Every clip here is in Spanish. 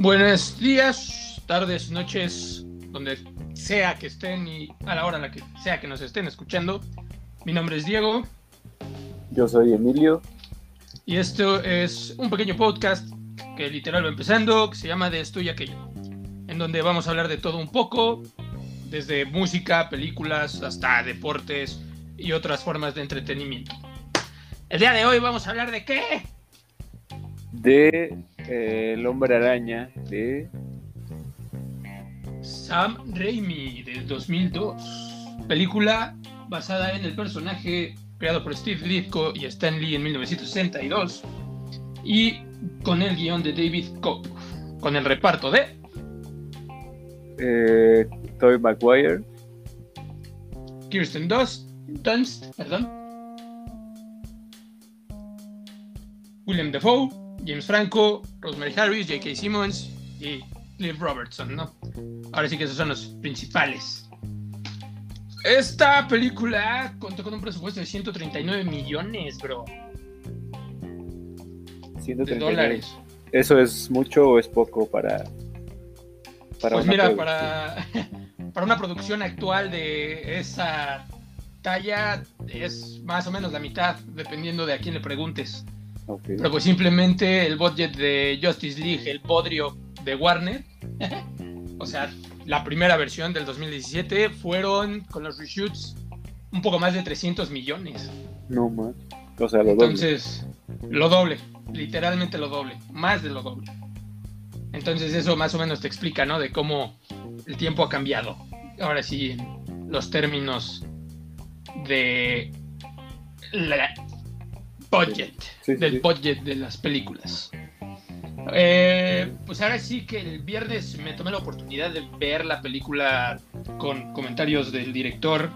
Buenos días, tardes, noches, donde sea que estén y a la hora en la que sea que nos estén escuchando. Mi nombre es Diego Yo soy Emilio. y esto es un pequeño podcast que literal va empezando, que se llama De esto y aquello, en donde vamos a hablar de todo un poco, desde música, películas, hasta deportes y otras formas de entretenimiento. El día de hoy vamos a hablar de qué? De eh, El Hombre Araña de... Sam Raimi del 2002. Película basada en el personaje creado por Steve Ditko y Stan Lee en 1962 y con el guion de David Cope, con el reparto de eh, Tobey Maguire, Kirsten Dunst, Dunst, perdón, William Defoe, James Franco, Rosemary Harris, J.K. Simmons y Cliff Robertson, ¿no? Ahora sí que esos son los principales. Esta película contó con un presupuesto de 139 millones, bro, de 139. dólares. ¿Eso es mucho o es poco para... para Pues una mira, para, para una producción actual de esa talla es más o menos la mitad, dependiendo de a quién le preguntes. Pero pues simplemente el budget de Justice League, el podrio de Warner, o sea, la primera versión del 2017, fueron con los reshoots un poco más de 300 millones. No más. O sea, lo doble. Entonces, lo doble, literalmente lo doble, más de lo doble. Entonces eso más o menos te explica, ¿no? De cómo el tiempo ha cambiado. Ahora sí, los términos de la budget, Sí, sí, del sí. budget de las películas. Eh, pues ahora sí que el viernes me tomé la oportunidad de ver la película con comentarios del director,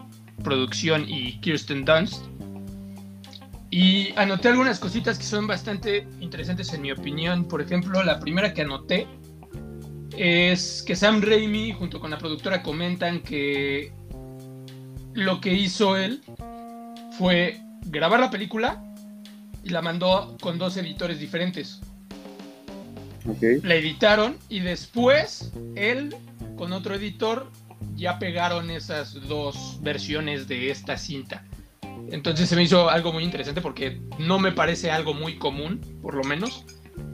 producción y Kirsten Dunst. Y anoté algunas cositas que son bastante interesantes en mi opinión. Por ejemplo, la primera que anoté es que Sam Raimi junto con la productora comentan que lo que hizo él fue grabar la película y la mandó con dos editores diferentes. Ok. La editaron y después él con otro editor ya pegaron esas dos versiones de esta cinta. Entonces se me hizo algo muy interesante porque no me parece algo muy común, por lo menos.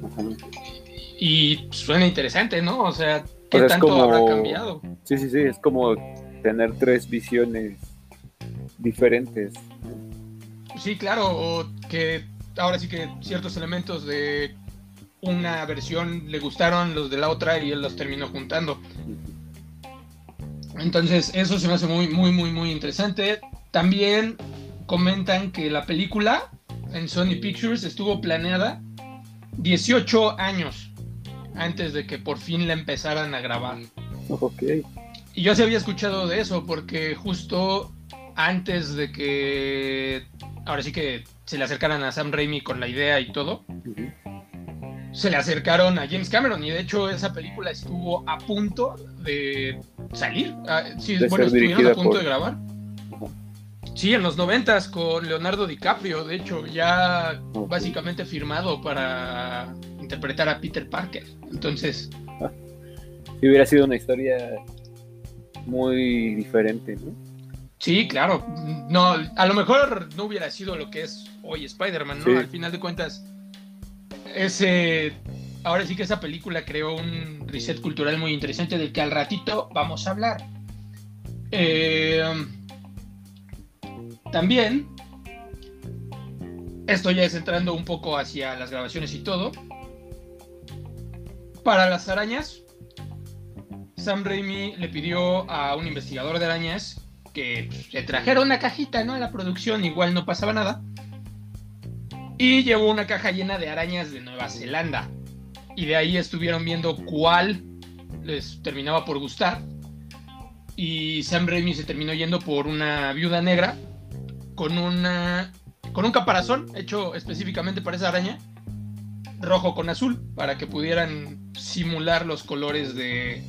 Ajá. Y suena interesante, ¿no? O sea, ¿qué tanto como- habrá cambiado? Sí, sí, sí. Es como tener tres visiones diferentes. Sí, claro, o que ahora sí que ciertos elementos de una versión le gustaron los de la otra y él los terminó juntando. Entonces, eso se me hace muy, muy, muy, muy interesante. También comentan que la película en Sony Pictures estuvo planeada 18 años antes de que por fin la empezaran a grabar. Ok. Y yo sí había escuchado de eso porque justo antes de que ahora sí que se le acercaran a Sam Raimi con la idea y todo, se le acercaron a James Cameron y de hecho esa película estuvo a punto de salir. Ah, sí, De bueno, estuvieron a punto por- de grabar. Sí, en los noventas con Leonardo DiCaprio, de hecho, ya básicamente firmado para interpretar a Peter Parker. Entonces, Si hubiera sido una historia muy diferente, ¿no? Sí, claro. No, a lo mejor no hubiera sido lo que es hoy Spider-Man, ¿no? Sí. Al final de cuentas, ese. Ahora sí que esa película creó un reset cultural muy interesante del que al ratito vamos a hablar. Eh, también, esto ya es entrando un poco hacia las grabaciones y todo. Para las arañas, Sam Raimi le pidió a un investigador de arañas que pues, le trajera una cajita, ¿no? A la producción, igual no pasaba nada. Y llevó una caja llena de arañas de Nueva Zelanda. Y de ahí estuvieron viendo cuál les terminaba por gustar. Y Sam Raimi se terminó yendo por una viuda negra con una con un caparazón hecho específicamente para esa araña, rojo con azul, para que pudieran simular los colores de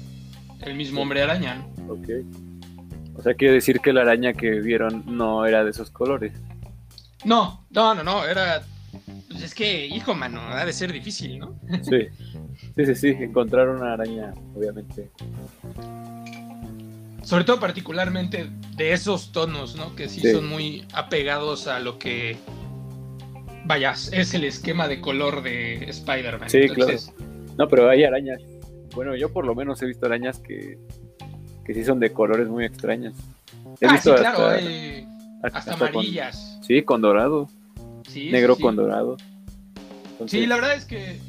el mismo hombre araña. ¿no? Ok. O sea, quiere decir que la araña que vieron no era de esos colores. No, no, no, no, era. Pues es que, hijo, mano, ha de ser difícil, ¿no? Sí. Sí, sí, sí, encontrar una araña, obviamente. Sobre todo particularmente de esos tonos, ¿no? Que sí, Sí. son muy apegados a lo que, vaya, es el esquema de color de Spider-Man. Sí, Entonces, No, pero hay arañas. Bueno, yo por lo menos he visto arañas que, que sí son de colores muy extraños. He Ah, sí, visto claro, hasta, hay hasta, hasta con- amarillas. sí, con dorado, Sí, negro sí, sí. con dorado. Sí, la verdad es que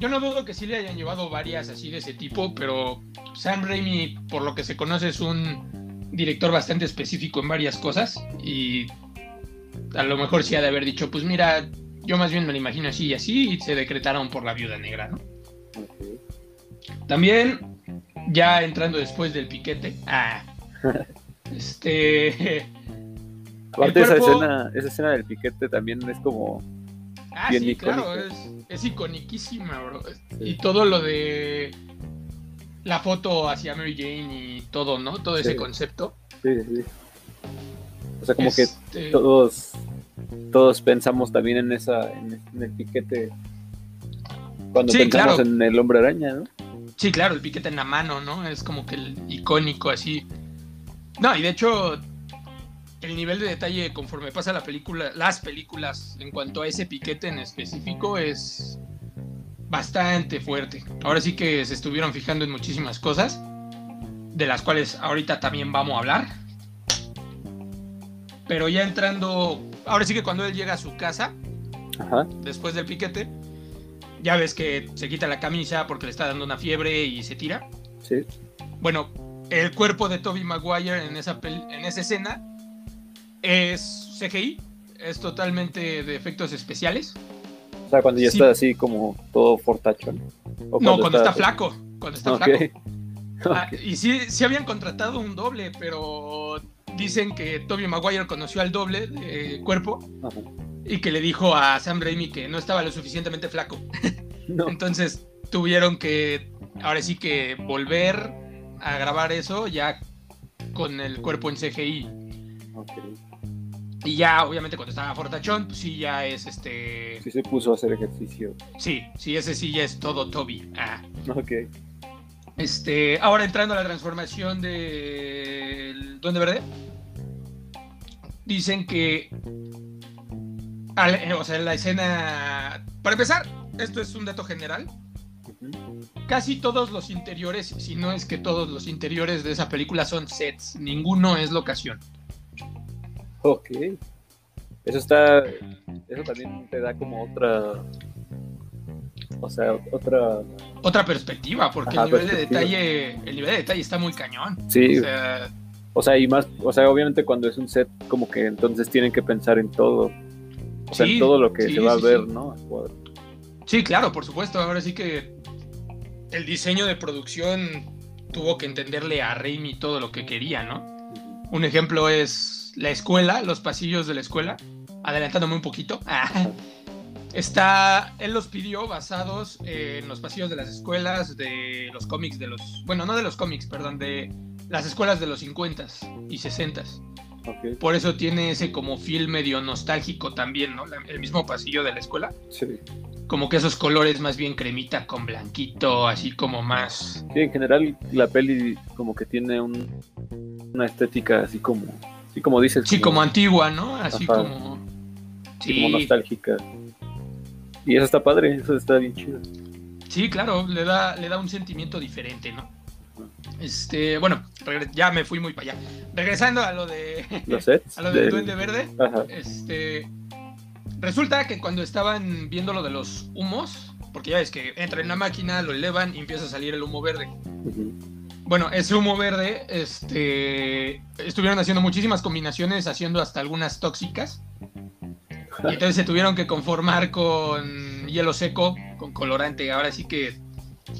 yo no dudo que sí le hayan llevado varias así de ese tipo, pero Sam Raimi, por lo que se conoce, es un director bastante específico en varias cosas y a lo mejor sí ha de haber dicho, pues mira, yo más bien me lo imagino así y así y se decretaron por la viuda negra, ¿no? También, ya entrando después del piquete, ah, este... Aparte el esa cuerpo- escena, esa escena del piquete también es como Ah, Bien sí, claro, es, icónica. es iconiquísima, bro. Y todo lo de la foto hacia Mary Jane y todo, ¿no? Todo ese concepto. sí, sí. O sea, como que Este, todos todos pensamos también en esa en, en el piquete cuando Sí, pensamos claro. en el hombre araña, ¿no? Sí, claro, el piquete en la mano, ¿no? Es como que el icónico así. No, y de hecho, el nivel de detalle conforme pasa la película, las películas en cuanto a ese piquete en específico es bastante fuerte. Ahora sí que se estuvieron fijando en muchísimas cosas, de las cuales ahorita también vamos a hablar. Pero ya entrando, ahora sí que cuando él llega a su casa, Ajá. después del piquete, ya ves que se quita la camisa porque le está dando una fiebre y se tira. Sí. Bueno, el cuerpo de Toby Maguire en esa, en esa escena es CGI, es totalmente de efectos especiales. O sea, cuando ya Sí. está así como todo fortachón. O no, cuando está flaco, cuando está Ok. flaco. Ah, y sí, sí habían contratado un doble, pero dicen que Toby Maguire conoció al doble de cuerpo Ajá. y que le dijo a Sam Raimi que no estaba lo suficientemente flaco. No. Entonces tuvieron que, ahora sí que volver a grabar eso ya con el cuerpo en CGI. Ok. Y ya, obviamente, cuando estaba Fortachón, pues sí, ya es este. Sí se puso a hacer ejercicio. Sí, sí, ese sí ya es todo Toby. Ah. Ok. Este, ahora entrando a la transformación del Duende Verde, dicen que, eh, o sea, la escena, para empezar, esto es un dato general, casi todos los interiores, si no es que todos los interiores de esa película son sets, ninguno es locación. Ok. Eso está. Eso también te da como otra. O sea, otra. Otra perspectiva, porque Ajá, el nivel de detalle, el nivel de detalle está muy cañón. Sí, O sea, o sea, y más. O sea, obviamente cuando es un set, como que entonces tienen que pensar en todo. O sea, en todo lo que sí, se va sí, a ver. ¿no? Sí, claro, por supuesto. Ahora sí que el diseño de producción tuvo que entenderle a Raimi todo lo que quería, ¿no? Un ejemplo es la escuela, los pasillos de la escuela. Adelantándome un poquito. Está, él los pidió basados en los pasillos de las escuelas, de los cómics de los, bueno, no de los cómics, perdón, de las escuelas de los 50s y 60s. Ok. Por eso tiene ese como feel medio nostálgico también, ¿no? La- El mismo pasillo de la escuela Sí. como que esos colores más bien cremita con blanquito, así como más. Sí, en general la peli como que tiene un, una estética así como, así como dices, Sí, como antigua, ¿no? Así Ajá. como. así como Sí, nostálgica. Y eso está padre, eso está bien chido. sí, claro, le da, le da un sentimiento diferente, ¿no? Este, bueno, ya me fui muy para allá. Regresando a lo de. Los sets. a lo del Duende Verde. Ajá. Este. Resulta que cuando estaban viendo lo de los humos, porque ya ves que entra en la máquina, lo elevan y empieza a salir el humo verde. Bueno, ese humo verde, este, estuvieron haciendo muchísimas combinaciones, haciendo hasta algunas tóxicas. Y entonces se tuvieron que conformar con hielo seco, con colorante. Ahora sí que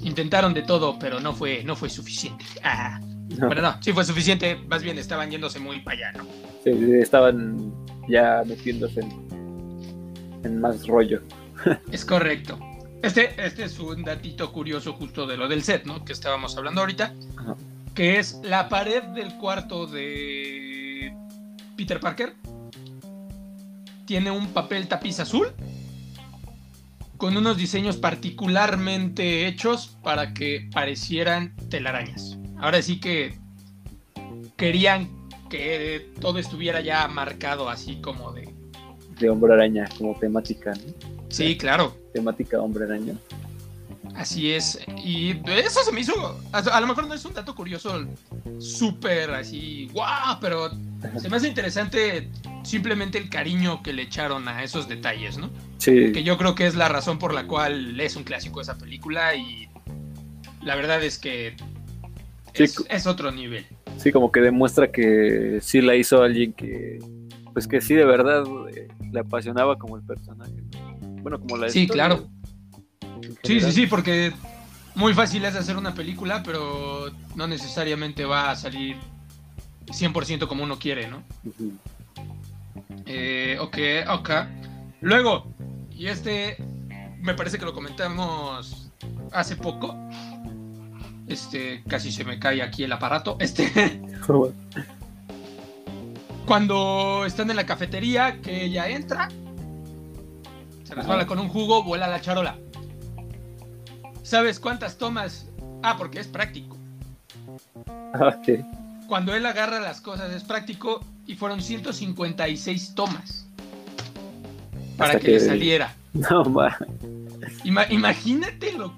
intentaron de todo, pero no fue, no fue suficiente. Ah, No, pero no, sí fue suficiente. Más bien estaban yéndose muy para allá, ¿no? sí, estaban ya metiéndose en, en más rollo. Es correcto. Este, este es un datito curioso justo de lo del set, ¿no? Que estábamos hablando ahorita. Ajá. Que es la pared del cuarto de Peter Parker. Tiene un papel tapiz azul. con unos diseños particularmente hechos para que parecieran telarañas. Ahora sí que querían que todo estuviera ya marcado así como de... De hombre araña, como temática, ¿no? Sí, claro. Temática hombre araña. Así es. Y eso se me hizo. A, lo mejor no es un dato curioso, súper así, guau, pero se me hace interesante simplemente el cariño que le echaron a esos detalles, ¿no? Sí. Que yo creo que es la razón por la cual es un clásico esa película y la verdad es que es, otro nivel. Sí, como que demuestra que sí la hizo alguien que, pues que sí de verdad eh, le apasionaba como el personaje. Bueno, como la Sí, claro. Sí, sí, sí, porque muy fácil es hacer una película, pero no necesariamente va a salir 100% como uno quiere, ¿no? Eh, ok, ok. Luego, y este me parece que lo comentamos hace poco. Este, casi se me cae aquí el aparato. Este. cuando están en la cafetería, que ella entra, se resbala con un jugo, vuela la charola. ¿Sabes cuántas tomas? Ah, porque es práctico. Ok. Cuando él agarra las cosas es práctico y fueron 156 tomas para que, le saliera. No, ma. imagínate lo.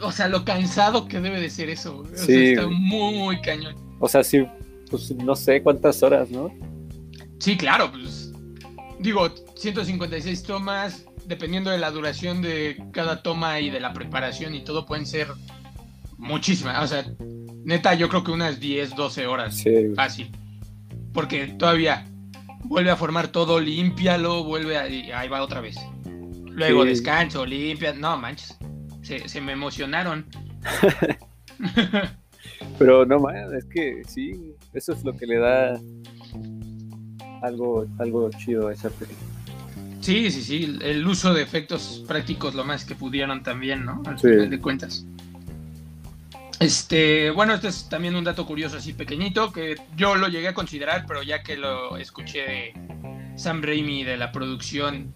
O sea, lo cansado que debe de ser eso. O sí. está muy cañón. O sea, sí, pues no sé cuántas horas, ¿no? Sí, claro, pues. Digo, 156 tomas, dependiendo de la duración de cada toma y de la preparación y todo, pueden ser muchísimas. O sea, neta, yo creo que unas 10, 12 horas. Sí. Fácil. Porque todavía vuelve a formar todo, límpialo, vuelve a, y ahí va otra vez. Luego descanso, limpia. No, manches. Se, me emocionaron. Pero no, man, es que sí, eso es lo que le da algo, algo chido a esa película. Sí, sí, sí, el uso de efectos prácticos lo más que pudieron también, ¿no? Al final de cuentas. Este, bueno, este es también un dato curioso así pequeñito que yo lo llegué a considerar, pero ya que lo escuché de Sam Raimi de la producción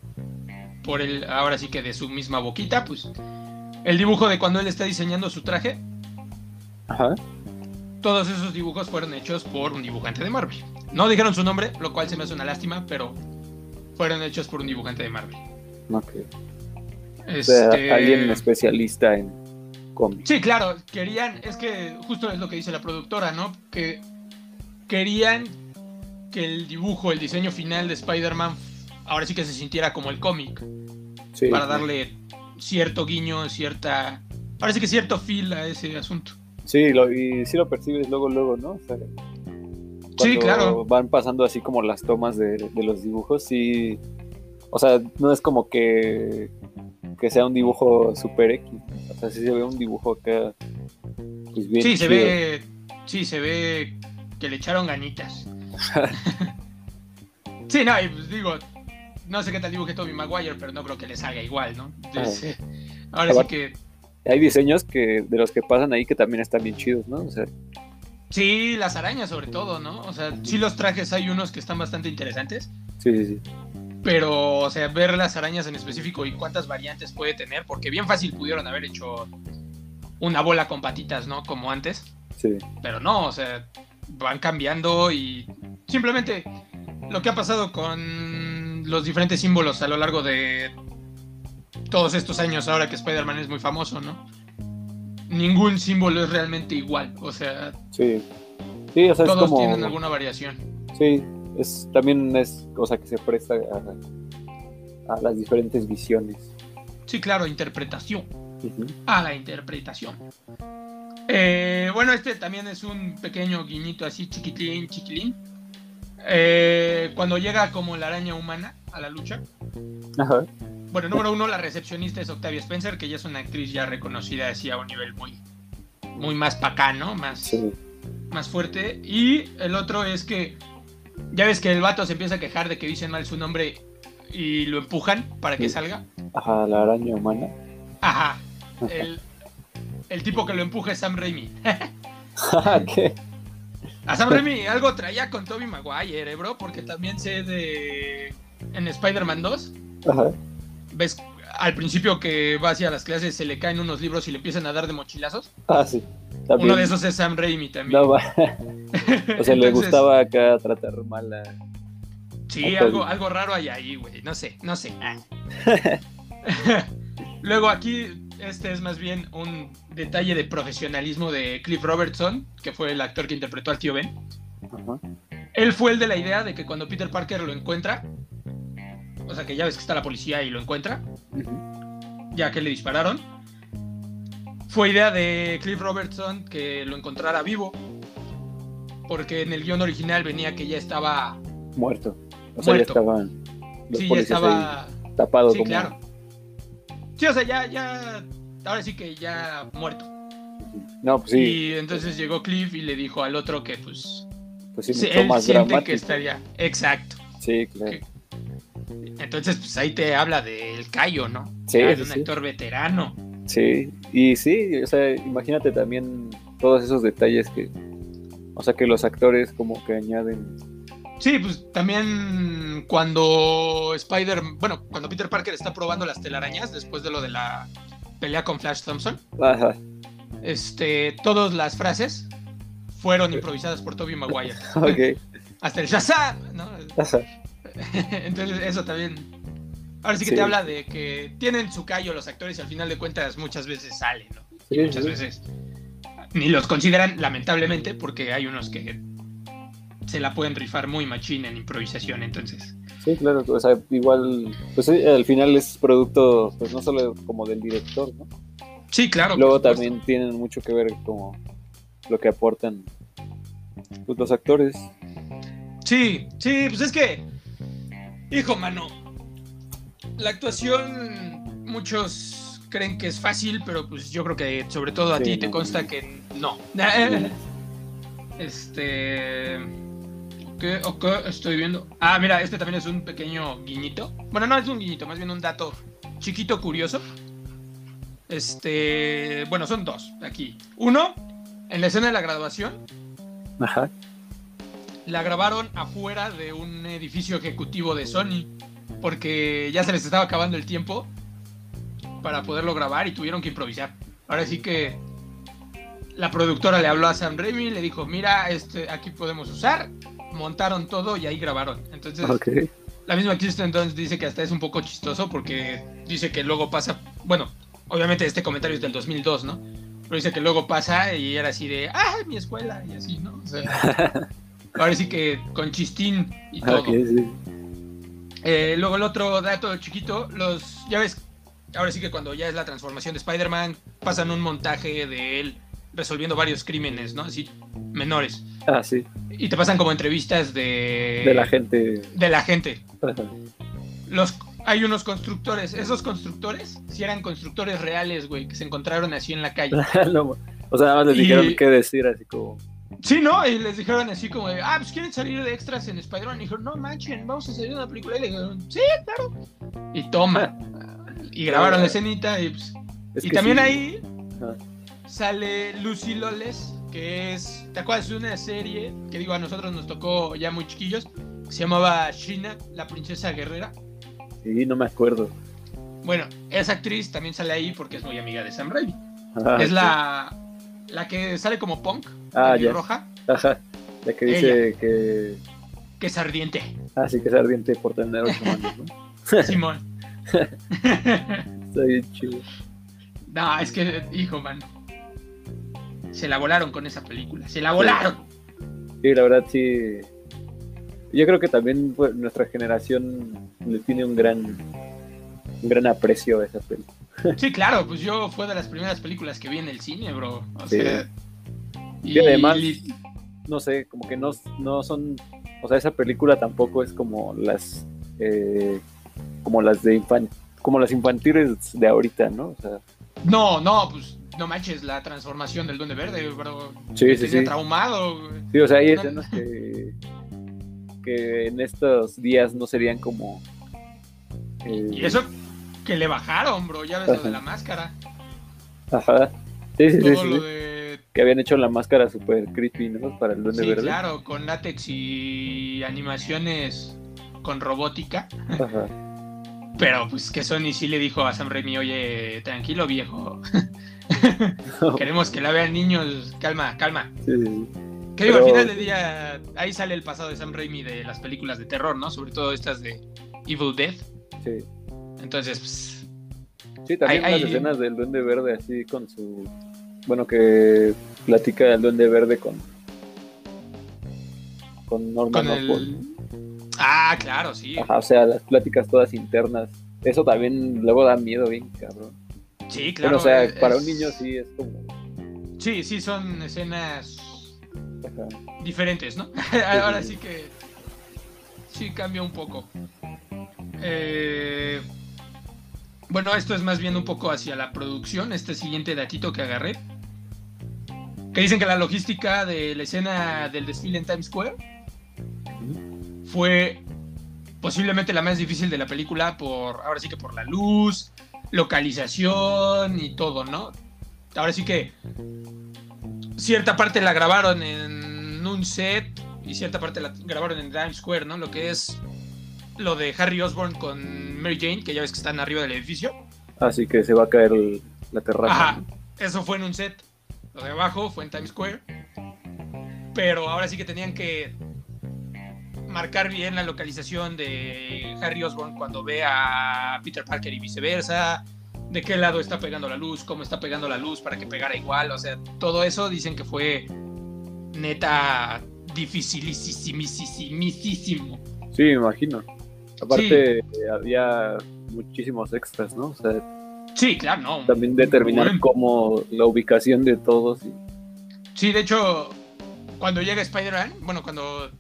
por el ahora sí que de su misma boquita, pues el dibujo de cuando él está diseñando su traje. Ajá. Todos esos dibujos fueron hechos por un dibujante de Marvel. No dijeron su nombre, lo cual se me hace una lástima, pero fueron hechos por un dibujante de Marvel. Ok. Este... alguien especialista en Sí, claro, querían, es que justo es lo que dice la productora, ¿no? Que querían que el dibujo, el diseño final de Spider-Man ahora sí que se sintiera como el cómic. Sí, para darle cierto guiño, cierta. Ahora sí que cierto feel a ese asunto. Sí, lo, y sí lo percibes luego, luego, ¿no? O sea, sí, claro. Van pasando así como las tomas de, los dibujos, sí. O sea, no es como que, que sea un dibujo super X. O sea, sí se ve un dibujo acá. Pues bien sí, se ve. Sí, se ve que le echaron ganitas. sí, no, y pues digo, no sé qué tal dibuje Toby Maguire, pero no creo que le salga igual, ¿no? Entonces, ahora sí que. Hay diseños que de los que pasan ahí que también están bien chidos, ¿no? O sea, Sí, las arañas sobre todo, ¿no? O sea, sí los trajes hay unos que están bastante interesantes. Sí, sí, sí. Pero, o sea, ver las arañas en específico y cuántas variantes puede tener, porque bien fácil pudieron haber hecho una bola con patitas, ¿no? Como antes. Sí. Pero no, o sea, van cambiando y simplemente lo que ha pasado con los diferentes símbolos a lo largo de todos estos años, ahora que Spider-Man es muy famoso, ¿no? ningún símbolo es realmente igual. O sea, sí. Sí, o sea, todos es como... tienen alguna variación. Sí, es, también es cosa que se presta a, a las diferentes visiones. Sí, claro, interpretación. A la interpretación. Eh, bueno, este también es un pequeño guiñito así, chiquitín, chiquilín. Eh, cuando llega como la araña humana a la lucha. Ajá. Bueno, número uno, la recepcionista es Octavia Spencer, que ya es una actriz ya reconocida así a un nivel muy, muy más pacano, más, más fuerte. Y el otro es que ya ves que el vato se empieza a quejar de que dicen mal su nombre y lo empujan para que salga. Ajá, la araña humana. Ajá. El, el tipo que lo empuja es Sam Raimi. ¿Qué? A Sam Raimi algo traía con Toby Maguire, ¿eh, bro, porque también sé de. En Spider-Man 2. Ajá ves, al principio que va hacia las clases se le caen unos libros y le empiezan a dar de mochilazos. Ah, sí. También. Uno de esos es Sam Raimi también. No, va. o sea, le gustaba acá tratar mal a... Sí, algo, algo raro hay ahí, güey. No sé, no sé. Ah. Luego aquí, este es más bien un detalle de profesionalismo de Cliff Robertson, que fue el actor que interpretó al tío Ben. Él fue el de la idea de que cuando Peter Parker lo encuentra, o sea que ya ves que está la policía y lo encuentra, ya que le dispararon, fue idea de Cliff Robertson que lo encontrara vivo, porque en el guion original venía que ya estaba, Muerto. O sea, Muerto. ya estaban los sí, ya estaba, ahí tapados sí, como... claro. Sí, o sea, ya, ya, ahora sí que ya muerto. No, pues sí, Y entonces llegó Cliff y le dijo al otro que pues pues sí, sí, mucho él más siente dramático. que estaría, exacto. Sí, claro. que- Entonces, pues ahí te habla del Cayo, ¿no? Sí, Ya de sí, un sí. actor veterano. Sí, y sí, o sea, imagínate también todos esos detalles que, o sea, que los actores como que añaden. Sí, pues también cuando Spider, bueno, cuando Peter Parker está probando las telarañas después de lo de la pelea con Flash Thompson, Ajá, este, todas las frases fueron improvisadas por Tobey Maguire. ok. Hasta el Shazam, ¿no? Ajá. Entonces eso también. Ahora sí que Sí. te habla de que tienen su callo los actores y al final de cuentas muchas veces salen, ¿no? Sí, muchas sí. veces ni los consideran lamentablemente porque hay unos que se la pueden rifar muy machín en improvisación, entonces. Sí, claro, o sea, igual, pues al final es producto, pues no solo como del director, ¿no? Sí, claro. Luego también tienen mucho que ver como lo que aportan pues, los actores. Sí, sí, pues es que, hijo, mano, la actuación muchos creen que es fácil, pero pues yo creo que sobre todo a Sí, ti te no. consta que no. Este... ¿Qué, o qué estoy viendo? Ah, mira, este también es un pequeño guiñito. Bueno, no es un guiñito, más bien un dato chiquito curioso. Este, bueno, son dos aquí. Uno, en la escena de la graduación, Ajá. La grabaron afuera de un edificio ejecutivo de Sony porque ya se les estaba acabando el tiempo para poderlo grabar y tuvieron que improvisar. Ahora sí que la productora le habló a Sam Raimi y le dijo, mira, este, aquí podemos usar. Montaron todo y ahí grabaron. Entonces, la misma Kirsten Dunst dice que hasta es un poco chistoso porque dice que luego pasa, bueno, obviamente este comentario es del 2002, ¿no? Pero dice que luego pasa y era así de, ah, mi escuela y así, ¿no? O sea, ahora sí que con chistín y todo. Ok, sí. Eh, luego el otro dato chiquito, los, ya ves, ahora sí que cuando ya es la transformación de Spider-Man, pasan un montaje de él resolviendo varios crímenes, ¿no? Así, menores. Ah, sí. Y te pasan como entrevistas de... De la gente. De la gente. Los, hay unos constructores, esos constructores, si eran constructores reales, güey, que se encontraron así en la calle. No, o sea, nada más les Y- dijeron qué decir, así como. Sí, ¿no? Y les dijeron así como de, ah, pues quieren salir de extras en Spider-Man. Y dijeron, no manchen, vamos a salir de una película. Y le dijeron, sí, claro. Y toma. Y grabaron la escenita y pues... Es y también sí. ahí Ajá. sale Lucy Loles, que es, ¿te acuerdas de una serie que digo a nosotros nos tocó ya muy chiquillos? Que se llamaba Shina, la princesa guerrera. Sí, no me acuerdo. Bueno, esa actriz también sale ahí porque es muy amiga de Sam Raimi. Ajá, es sí. la, la que sale como punk, Ah, ya. roja, Ajá. La que dice que. que es ardiente. Ah, sí, que es ardiente por tener ocho manos, ¿no? Simón. Está bien chido. no, es que, hijo, man. Se la volaron con esa película. Se la volaron. Sí, la verdad sí. Yo creo que también pues, nuestra generación le tiene un gran un gran aprecio a esa película. Sí, claro, pues yo fue de las primeras películas que vi en el cine, bro. O Sí. sea. Y además- No sé, como que no, no son. O sea, esa película tampoco es como las. eh, como las de infan, como las infantiles de ahorita, ¿no? O sea, No, no, pues no manches la transformación del Duende Verde, bro. Sí, Me sí, tenía sí. traumado. sí, o sea, hay escenas que. que en estos días no serían como. eh, Y eso que le bajaron, bro. Ya ves lo de la máscara. Ajá. Sí, sí, sí, Todo sí, lo sí. de. Que habían hecho la máscara super creepy, ¿no? Para el duende Sí, verde. claro, con látex y animaciones con robótica. Ajá. Pero pues que Sony sí le dijo a Sam Raimi, oye, tranquilo viejo. Queremos que la vean niños, calma, calma. Sí, sí. Que digo, al final del día, ahí sale el pasado de Sam Raimi de las películas de terror, ¿no? Sobre todo estas de Evil Dead. Sí. Entonces, pues, Sí, también Hay- escenas del Duende Verde así con su... Bueno, que platica el Duende Verde con... Con Norman con el... Ah, claro, sí. Ajá, o sea, las pláticas todas internas. Eso también luego da miedo bien, cabrón. Sí, claro. Bueno, o sea, es- para un niño sí es como... Sí, sí, son escenas ajá. diferentes, ¿no? Ahora sí que sí cambia un poco. Eh, bueno, esto es más bien un poco hacia la producción, este siguiente datito que agarré. Que dicen que la logística de la escena del desfile en Times Square fue posiblemente la más difícil de la película por, ahora sí que por la luz, localización y todo, ¿no? Ahora sí que cierta parte la grabaron en un set y cierta parte la grabaron en Times Square, ¿no? Lo que es lo de Harry Osborn con Mary Jane, que ya ves que están arriba del edificio. Así que se va a caer el- la terraza. Ajá, eso fue en un set. Lo de abajo fue en Times Square. Pero ahora sí que tenían que marcar bien la localización de Harry Osborn cuando ve a Peter Parker y viceversa. De qué lado está pegando la luz, cómo está pegando la luz para que pegara igual. O sea, todo eso dicen que fue neta dificilísimo. Sí, me imagino. Aparte, había muchísimos extras, ¿no? O sea, Sí, claro, no. también determinar cómo la ubicación de todos. y- Sí, de hecho, cuando llega Spider-Man, bueno, cuando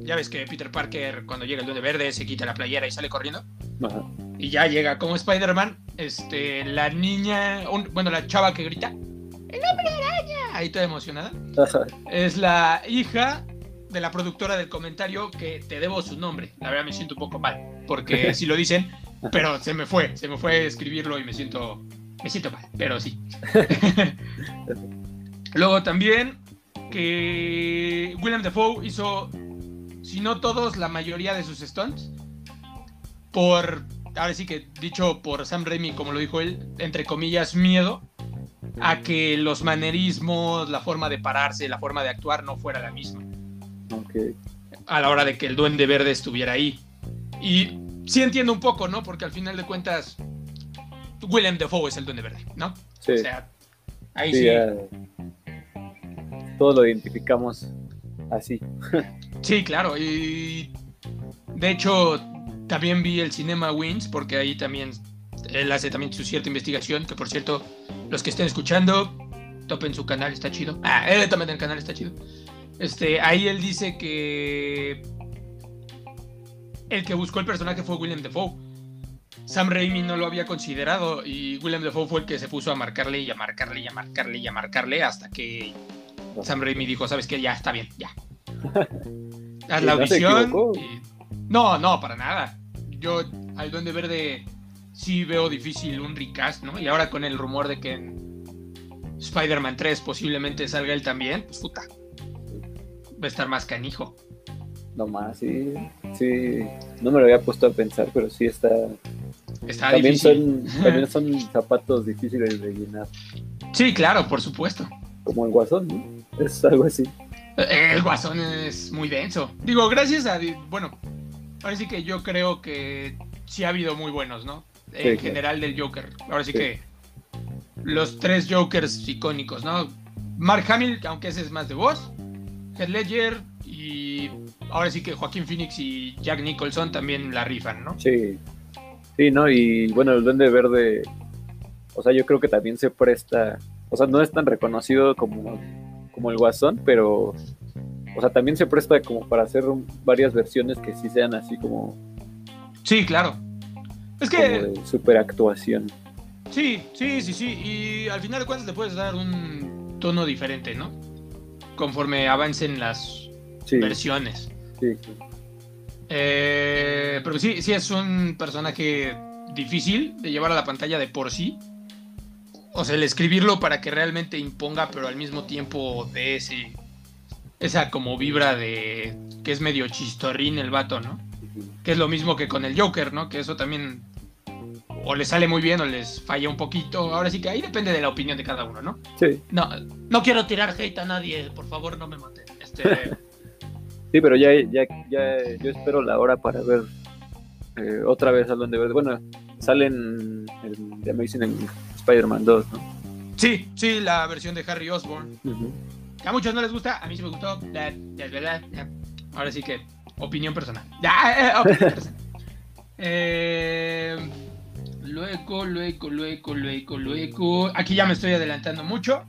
ya ves que Peter Parker, cuando llega el Duende Verde, se quita la playera y sale corriendo, Ajá. y ya llega como Spider-Man, este, la niña, un- bueno, la chava que grita, ¡El hombre araña! Ahí toda emocionada, Ajá. es la hija de la productora del comentario que te debo su nombre. La verdad me siento un poco mal, porque sí lo dicen, pero se me fue, se me fue escribirlo y me siento, me siento mal, pero sí. Luego también que William Defoe hizo, si no todos, la mayoría de sus stunts. Por, ahora sí que dicho por Sam Raimi, como lo dijo él, entre comillas, miedo a que los manerismos, la forma de pararse, la forma de actuar no fuera la misma Ok. a la hora de que el duende verde estuviera ahí. Y sí entiendo un poco, ¿no? Porque al final de cuentas, William Defoe es el duende verde, ¿no? Sí, O sea, ahí sí, sí. Todos lo identificamos así. Sí, claro. Y de hecho, también vi el Cinema Wins, porque ahí también él hace también su cierta investigación. Que por cierto, los que estén escuchando, topen su canal, está chido. Ah, él también el canal está chido. Este, ahí él dice que el que buscó el personaje fue William Defoe. Sam Raimi no lo había considerado y William Defoe fue el que se puso a marcarle y a marcarle y a marcarle y a marcarle hasta que Sam Raimi dijo, ¿sabes qué? Ya está bien, ya. Haz ¿Y la audición. y- No, no, para nada. Yo al Duende Verde sí veo difícil un recast, ¿no? Y ahora con el rumor de que en Spider-Man 3 posiblemente salga él también, pues puta. Va a estar más canijo. No más, sí. Sí. No me lo había puesto a pensar, pero sí está. Está también, difícil. son, también son zapatos difíciles de llenar. Sí, claro, por supuesto. Como el guasón, ¿no? Es algo así. El guasón es muy denso. Digo, gracias a. Bueno, ahora sí que yo creo que sí ha habido muy buenos, ¿no? En Sí, claro. general del Joker. Ahora sí, Sí. que. Los tres Jokers icónicos, ¿no? Mark Hamill, aunque ese es más de voz. Heath Ledger y. Ahora sí que Joaquín Phoenix y Jack Nicholson también la rifan, ¿no? Sí. Sí, ¿no? Y bueno, el Duende Verde. O sea, yo creo que también se presta. O sea, no es tan reconocido como, como el guasón, pero. O sea, también se presta como para hacer un- varias versiones que sí sean así como, Sí, claro. Es que. de super actuación. Sí, sí, sí, sí. Y al final de cuentas le puedes dar un tono diferente, ¿no? Conforme avancen las Sí, versiones. sí. Eh, pero sí, sí es un personaje difícil de llevar a la pantalla de por sí. O sea, el escribirlo para que realmente imponga, pero al mismo tiempo de ese. Esa como vibra de. que es medio chistorrín el vato, ¿no? Que es lo mismo que con el Joker, ¿no? Que eso también o les sale muy bien o les falla un poquito. Ahora sí que ahí depende de la opinión de cada uno, ¿no? Sí. No, no quiero tirar hate a nadie, por favor, no me maten. Este, Sí, pero ya, ya, ya yo espero la hora para ver eh, otra vez al Duende Verde. Bueno, salen el The Amazing Spider-Man 2, ¿no? sí, sí, la versión de Harry Osborn. A muchos no les gusta, a mí sí me gustó. La- la. Ahora sí que, opinión personal. Ya, eh, opinión personal. Eh, luego, luego, luego, luego, luego. Aquí ya me estoy adelantando mucho.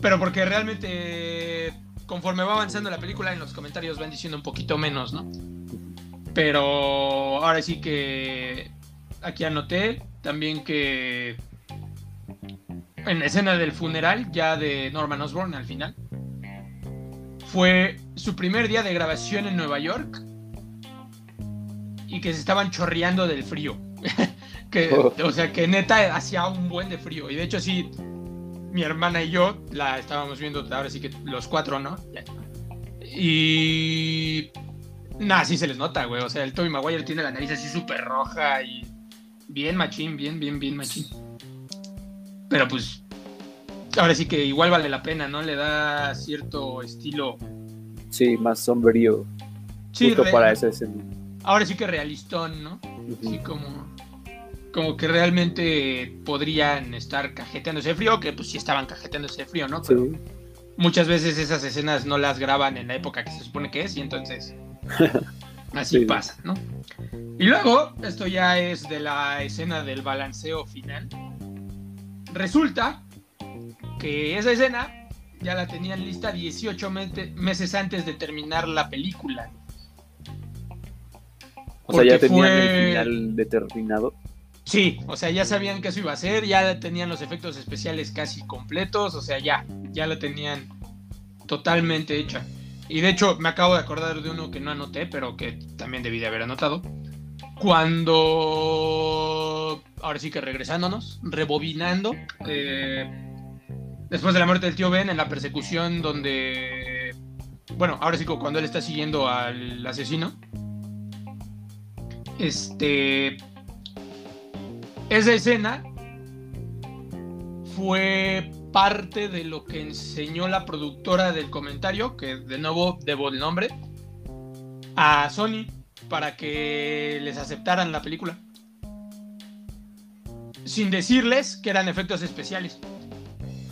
Pero porque realmente, conforme va avanzando la película, en los comentarios van diciendo un poquito menos, ¿no? Pero ahora sí que aquí anoté también que en la escena del funeral, ya de Norman Osborn al final, fue su primer día de grabación en Nueva York y que se estaban chorreando del frío. Que. O sea, que neta hacía un buen de frío. Y de hecho, sí, mi hermana y yo la estábamos viendo ahora sí que los cuatro, ¿no? Y. Nah, sí se les nota, güey. O sea, el Tobey Maguire tiene la nariz así súper roja y. Bien machín, bien, bien, bien machín. Pero pues. Ahora sí que igual vale la pena, ¿no? Le da cierto estilo. Sí, más sombrío, Sí, justo re- para esa escena. ahora sí que realistón, ¿no? Ujú. Así como. Como que realmente podrían estar cajeteándose de frío, que pues sí estaban cajeteándose de frío, ¿no? Pero Sí, muchas veces esas escenas no las graban en la época que se supone que es y entonces así Sí. pasa, ¿no? Y luego, esto ya es de la escena del balanceo final. Resulta que esa escena ya la tenían lista 18 mete- meses antes de terminar la película. o sea, ya tenían fue- el final determinado. Sí, o sea, ya sabían que eso iba a ser, ya tenían los efectos especiales casi completos, o sea, ya, ya lo tenían totalmente hecha. Y de hecho, me acabo de acordar de uno que no anoté, pero que también debí de haber anotado. Cuando, ahora sí que regresándonos, rebobinando, eh, después de la muerte del tío Ben, en la persecución donde, bueno, ahora sí que cuando él está siguiendo al asesino, este, esa escena fue parte de lo que enseñó la productora del comentario, que de nuevo debo el nombre, a Sony para que les aceptaran la película. Sin decirles que eran efectos especiales.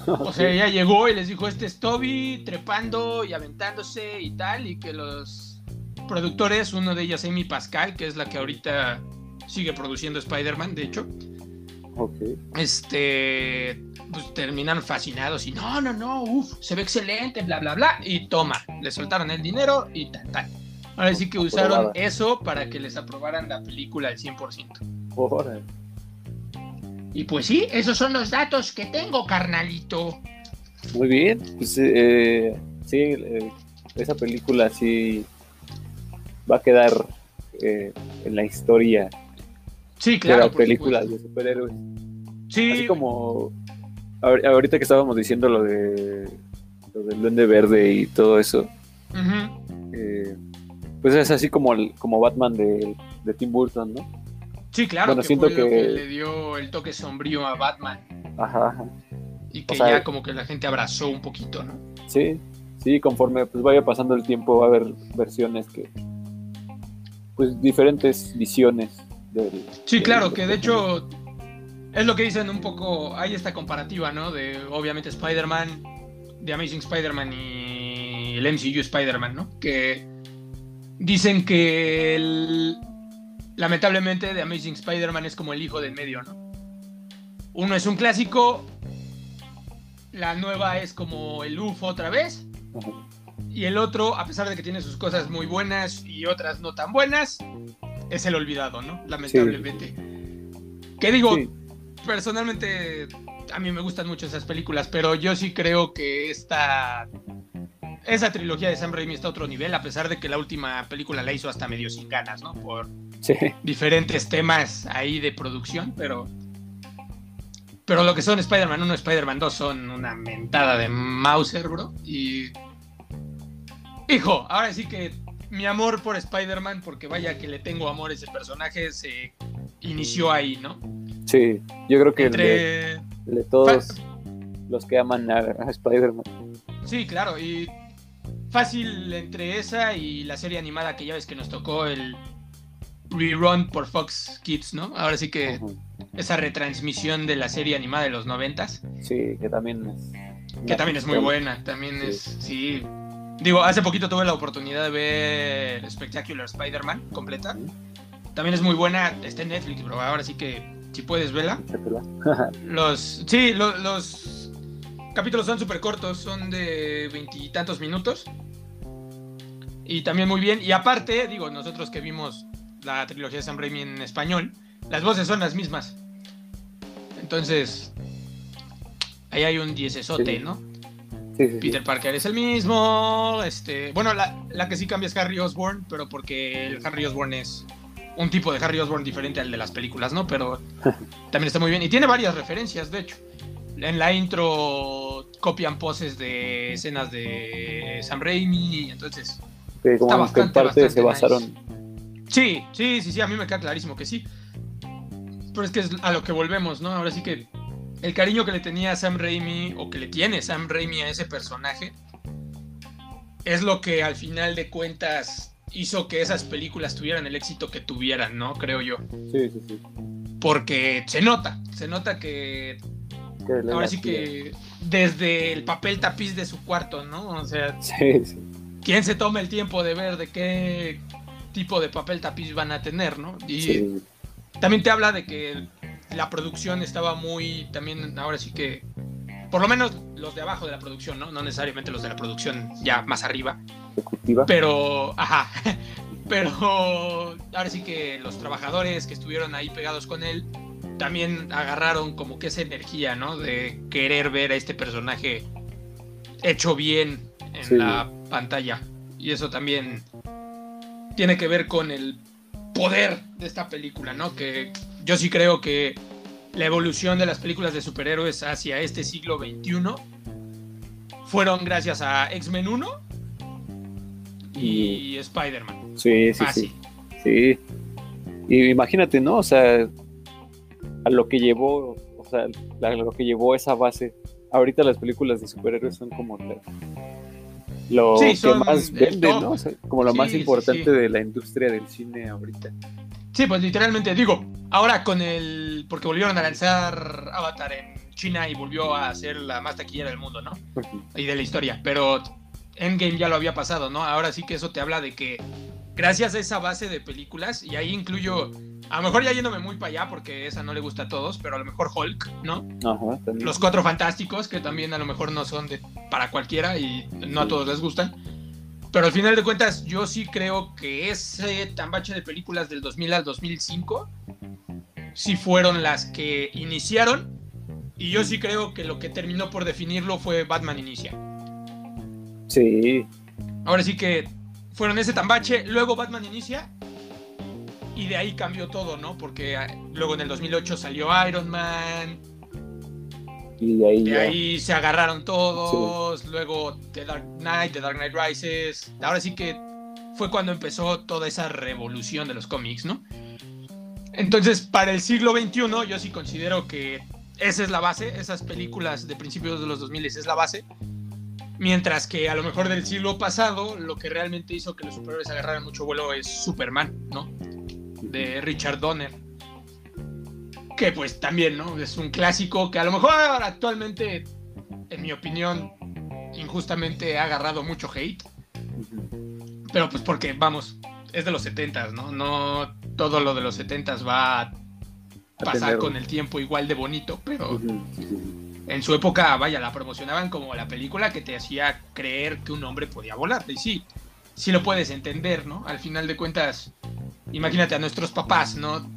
O sea, ella llegó y les dijo, este es Toby trepando y aventándose y tal, y que los productores, uno de ellos Amy Pascal, que es la que ahorita sigue produciendo Spider-Man, de hecho, Ok. este, pues terminan fascinados y no, no, no, uff, se ve excelente, bla, bla, bla, y toma, le soltaron el dinero y tal, tal. Ahora sí que usaron eso para que les aprobaran la película al 100%. Órale. Y pues sí, esos son los datos que tengo, carnalito. Muy bien. Pues eh, sí, eh, esa película sí va a quedar eh, en la historia Sí, de claro. las por películas supuesto. de superhéroes. Sí, Así como ahor- ahorita que estábamos diciendo lo de lo del Duende Verde y todo eso, eh, pues es así como el- como Batman de, de Tim Burton, ¿no? sí, claro, Bueno, que siento fue lo que- que le dio el toque sombrío a Batman Ajá, ajá. y que O sea, ya como que la gente abrazó un poquito, ¿no? Sí, sí, conforme pues vaya pasando el tiempo va a haber versiones que pues diferentes visiones del Sí, del- claro, que de hecho es lo que dicen un poco, hay esta comparativa, ¿no? De obviamente Spider-Man, de Amazing Spider-Man y el MCU Spider-Man, ¿no? Que dicen que el- lamentablemente de Amazing Spider-Man es como el hijo del medio, ¿no? Uno es un clásico, la nueva es como el UFO otra vez, y el otro, a pesar de que tiene sus cosas muy buenas y otras no tan buenas, es el olvidado, ¿no? Lamentablemente. ¿Qué digo? Sí, Personalmente, a mí me gustan mucho esas películas, pero yo sí creo que esta. Esa trilogía de Sam Raimi está a otro nivel, a pesar de que la última película la hizo hasta medio sin ganas, ¿no? Por sí, diferentes temas ahí de producción, pero. Pero lo que son Spider-Man 1 y Spider-Man 2 son una mentada de Mauser, bro. Y. Hijo, ahora sí que mi amor por Spider-Man, porque vaya que le tengo amor a ese personaje, se inició ahí, ¿no? Sí, yo creo que el de, Entre... el de todos los que aman a, a Spider-Man. Sí, claro, y fácil entre esa y la serie animada que ya ves que nos tocó el rerun por Fox Kids, ¿no? Ahora sí que esa retransmisión de la serie animada de los noventas, Sí, que también es. que también es muy buena, también es, sí. Digo, hace poquito tuve la oportunidad de ver Spectacular Spider-Man completa. También es muy buena, está en Netflix, bro. Ahora sí que si puedes verla. Los, sí, lo- los capítulos son súper cortos, son de veintitantos minutos. Y también muy bien. Y aparte, digo, nosotros que vimos la trilogía de Sam Raimi en español, las voces son las mismas. Entonces, ahí hay un diecesote, Sí. ¿no? Sí, sí, sí. Peter Parker es el mismo. Este, bueno, la, la que sí cambia es Harry Osborn, pero porque el Harry Osborn es un tipo de Harry Osborn diferente al de las películas, ¿no? Pero también está muy bien. Y tiene varias referencias, de hecho. En la intro copian poses de escenas de Sam Raimi. Entonces, Que como está que en bastante, parte se bastante basaron. sí, sí, sí, sí, a mí me queda clarísimo que sí. Pero es que es a lo que volvemos, ¿no? Ahora sí que el cariño que le tenía Sam Raimi, o que le tiene Sam Raimi a ese personaje, es lo que al final de cuentas hizo que esas películas tuvieran el éxito que tuvieran, ¿no? Creo yo. Sí, sí, sí. Porque se nota, se nota que ahora sí que desde el papel tapiz de su cuarto, ¿no? O sea, Sí, sí. ¿quién se toma el tiempo de ver de qué tipo de papel tapiz van a tener, ¿no? Y sí. también te habla de que la producción estaba muy, también ahora sí que, por lo menos los de abajo de la producción, ¿no? No necesariamente los de la producción ya más arriba, Ejecutiva. pero, ajá, pero ahora sí que los trabajadores que estuvieron ahí pegados con él también agarraron como que esa energía, ¿no? De querer ver a este personaje hecho bien en Sí. la pantalla. Y eso también tiene que ver con el poder de esta película, ¿no? Que yo sí creo que la evolución de las películas de superhéroes hacia este siglo XXI fueron gracias a X-Men 1 y Spider-Man. Sí, sí, Fácil. sí. Sí. Y imagínate, ¿no? O sea, a lo que llevó, o sea, a lo que llevó esa base. Ahorita las películas de superhéroes son como la- lo Sí, que más vende. ¿no? O sea, como lo más Sí, importante sí. de la industria del cine ahorita. Sí, pues literalmente digo, ahora con el. Porque volvieron a lanzar Avatar en China y volvió a ser la más taquillera del mundo, ¿no? Y de la historia. Pero Endgame ya lo había pasado, ¿no? Ahora sí que eso te habla de que gracias a esa base de películas, y ahí incluyo, a lo mejor ya yéndome muy para allá porque esa no le gusta a todos, pero a lo mejor Hulk, ¿no? Ajá. Los Cuatro Fantásticos, que también a lo mejor no son de, para cualquiera y no a todos les gustan. Pero al final de cuentas, yo sí creo que ese tambache de películas del 2000 al 2005 sí fueron las que iniciaron. Y yo sí creo que lo que terminó por definirlo fue Batman Inicia. Sí, Ahora sí que fueron ese tambache, luego Batman Inicia. Y de ahí cambió todo, ¿no? Porque ah, luego en el 2008 salió Iron Man, y de ahí De ya. ahí se agarraron todos, luego The Dark Knight, The Dark Knight Rises. Ahora sí que fue cuando empezó toda esa revolución de los cómics, ¿no? Entonces, para el siglo XXI, yo sí considero que esa es la base, esas películas de principios de los 2000 es la base. Mientras que a lo mejor del siglo pasado, lo que realmente hizo que los superhéroes agarraran mucho vuelo es Superman, ¿no? De Richard Donner. Que pues también, ¿no? Es un clásico que a lo mejor actualmente, en mi opinión, injustamente ha agarrado mucho hate. Pero pues porque, vamos, es de los 70s, ¿no? No todo lo de los 70s va a pasar con el tiempo igual de bonito, pero en su época, vaya, la promocionaban como la película que te hacía creer que un hombre podía volar. Y sí, sí lo puedes entender, ¿no? Al final de cuentas, imagínate a nuestros papás, ¿no?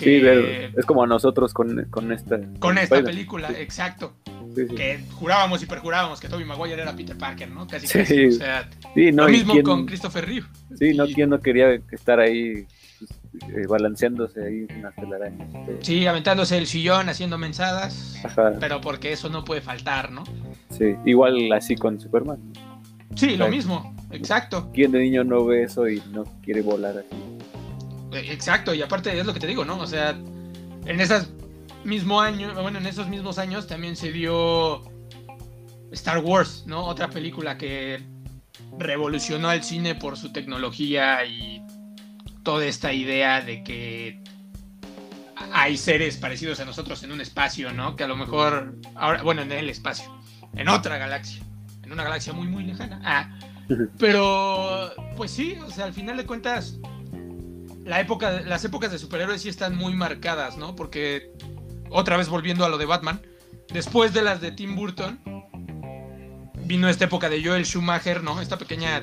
Que Sí, ver- es como nosotros con, con esta. con esta película, Sí, exacto. sí, sí. Que jurábamos y perjurábamos que Tobey Maguire era Peter Parker, ¿no? Casi, Sí. casi. O sea, Sí, no, lo mismo quién- con Christopher Reeve. Sí, no, ¿quién no quería estar ahí pues, eh, balanceándose ahí en las telarañas? Pero- Sí, aventándose el sillón, haciendo mensadas. Ajá, Pero porque eso no puede faltar, ¿no? sí. Igual así con Superman. Sí, lo mismo, exacto. ¿Quién de niño no ve eso y no quiere volar así? Eh, Exacto, y aparte es lo que te digo, ¿no? O sea, en esos mismo año, bueno, en esos mismos años también se dio Star Wars, ¿no? Otra película que revolucionó el cine por su tecnología y toda esta idea de que hay seres parecidos a nosotros en un espacio, ¿no? Que a lo mejor, ahora, bueno, en el espacio, en otra galaxia, en una galaxia muy, muy lejana. Ah, pero, pues sí, o sea, al final de cuentas, la época, las épocas de superhéroes sí están muy marcadas, ¿no? Porque, otra vez volviendo a lo de Batman, después de las de Tim Burton, vino esta época de Joel Schumacher, ¿no? Esta pequeña,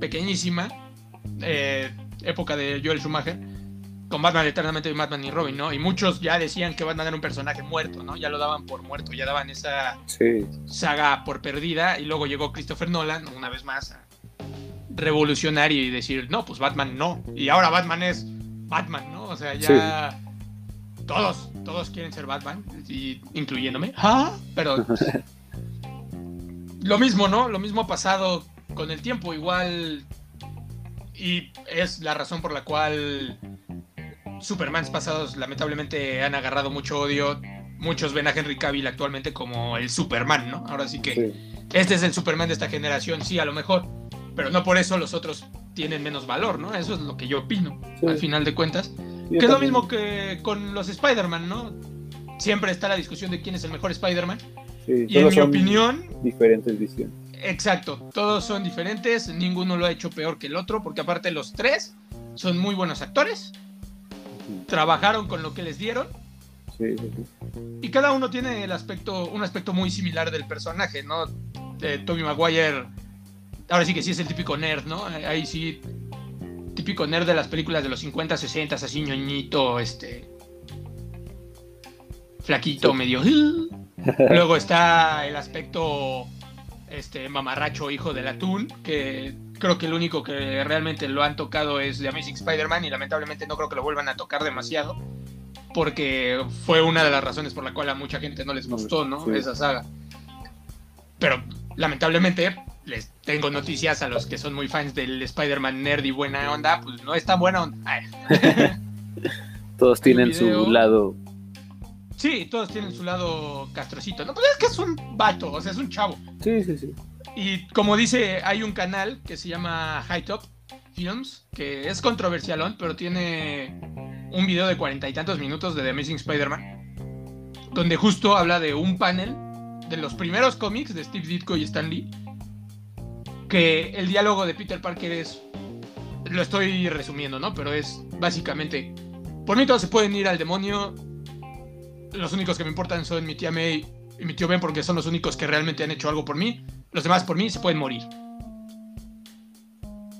pequeñísima eh, época de Joel Schumacher con Batman Eternamente y Batman y Robin, ¿no? Y muchos ya decían que Batman era un personaje muerto, ¿no? Ya lo daban por muerto, ya daban esa saga por perdida y luego llegó Christopher Nolan, una vez más, a revolucionar y decir, no, pues Batman no. Y ahora Batman es Batman, ¿no? O sea, ya todos, todos quieren ser Batman, y, incluyéndome. ¿Ah? Pero lo mismo, ¿no? Lo mismo ha pasado con el tiempo, igual... Y es la razón por la cual Supermans pasados lamentablemente han agarrado mucho odio. Muchos ven a Henry Cavill actualmente como el Superman, ¿no? Ahora sí que este es el Superman de esta generación, sí, a lo mejor, pero no por eso los otros tienen menos valor, ¿no? Eso es lo que yo opino, al final de cuentas. que es lo mismo que con los Spider-Man, ¿no? Siempre está la discusión de quién es el mejor Spider-Man. y en mi opinión... Diferentes visiones. Exacto, todos son diferentes, ninguno lo ha hecho peor que el otro, porque aparte los tres son muy buenos actores trabajaron con lo que les dieron. Y cada uno tiene el aspecto, un aspecto muy similar del personaje, ¿no? De Toby Maguire, ahora sí que sí es el típico nerd, ¿no? Ahí sí, típico nerd de las películas de los 50, 60, así ñoñito, este. Flaquito, medio. Luego está el aspecto este mamarracho hijo del atún, que creo que el único que realmente lo han tocado es The Amazing Spider-Man y lamentablemente no creo que lo vuelvan a tocar demasiado, porque fue una de las razones por la cual a mucha gente no les gustó, ¿no? Esa saga. Pero lamentablemente les tengo noticias a los que son muy fans del Spider-Man nerd y buena onda, pues no es tan buena onda. Todos tienen su lado Sí, todos tienen su lado castrocito. No, pues es que es un vato, o sea, es un chavo. Sí, sí, sí. Y como dice, hay un canal que se llama High Top Films, que es controversialón, pero tiene un video de cuarenta y tantos minutos de The Amazing Spider-Man, donde justo habla de un panel de los primeros cómics de Steve Ditko y Stan Lee, que el diálogo de Peter Parker es, lo estoy resumiendo, ¿no? Pero es básicamente, por mí todos se pueden ir al demonio, los únicos que me importan son mi tía May y mi tío Ben porque son los únicos que realmente han hecho algo por mí. Los demás por mí se pueden morir.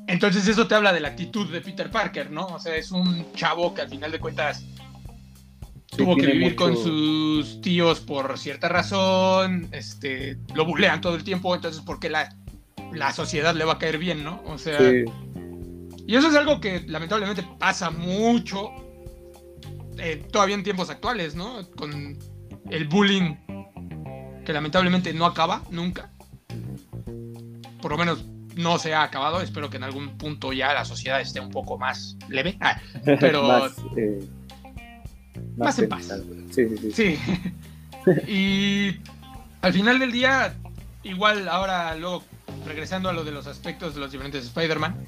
Entonces eso te habla de la actitud de Peter Parker, ¿no? O sea, es un chavo que al final de cuentas tuvo que vivir con sus tíos por cierta razón, este, lo bulean todo el tiempo, entonces porque la, la sociedad le va a caer bien, ¿no? O sea, y eso es algo que lamentablemente pasa mucho eh, todavía en tiempos actuales, ¿no? Con el bullying que lamentablemente no acaba nunca. Por lo menos no se ha acabado. Espero que en algún punto ya la sociedad esté un poco más leve. Ah, pero más, eh, más, en paz. Sí, sí, sí. sí. y al final del día, igual ahora luego regresando a lo de los aspectos de los diferentes Spider-Man,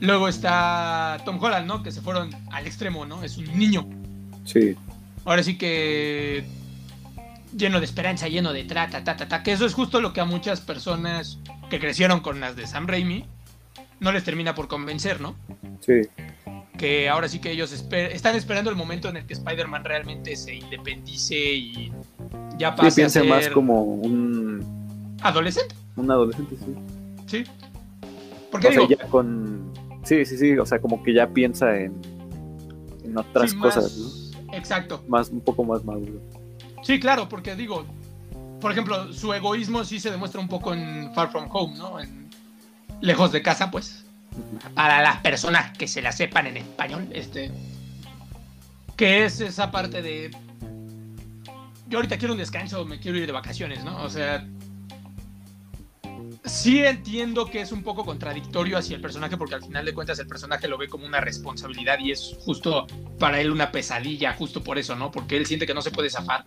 Luego está Tom Holland, ¿no? Que se fueron al extremo, ¿no? Es un niño. Sí. Ahora sí que lleno de esperanza, lleno de trata, ta, ta, ta, que eso es justo lo que a muchas personas que crecieron con las de Sam Raimi no les termina por convencer, ¿no? Sí. Que ahora sí que ellos están esperando el momento en el que Spider-Man realmente se independice y ya pase a ser más como un adolescente. Un adolescente, sí. Sí. Porque digo, ya con Sí, sí, sí, o sea, como que ya piensa en, en otras cosas, ¿no? Exacto. Más, un poco más maduro. Sí, claro, porque digo, por ejemplo, su egoísmo sí se demuestra un poco en Far From Home, ¿no? En Lejos de casa, pues. Para las personas que se la sepan en español, este. Que es esa parte de. Yo ahorita quiero un descanso, me quiero ir de vacaciones, ¿no? O sea. Sí entiendo que es un poco contradictorio hacia el personaje porque al final de cuentas el personaje lo ve como una responsabilidad y es justo para él una pesadilla, justo por eso, ¿no? Porque él siente que no se puede zafar.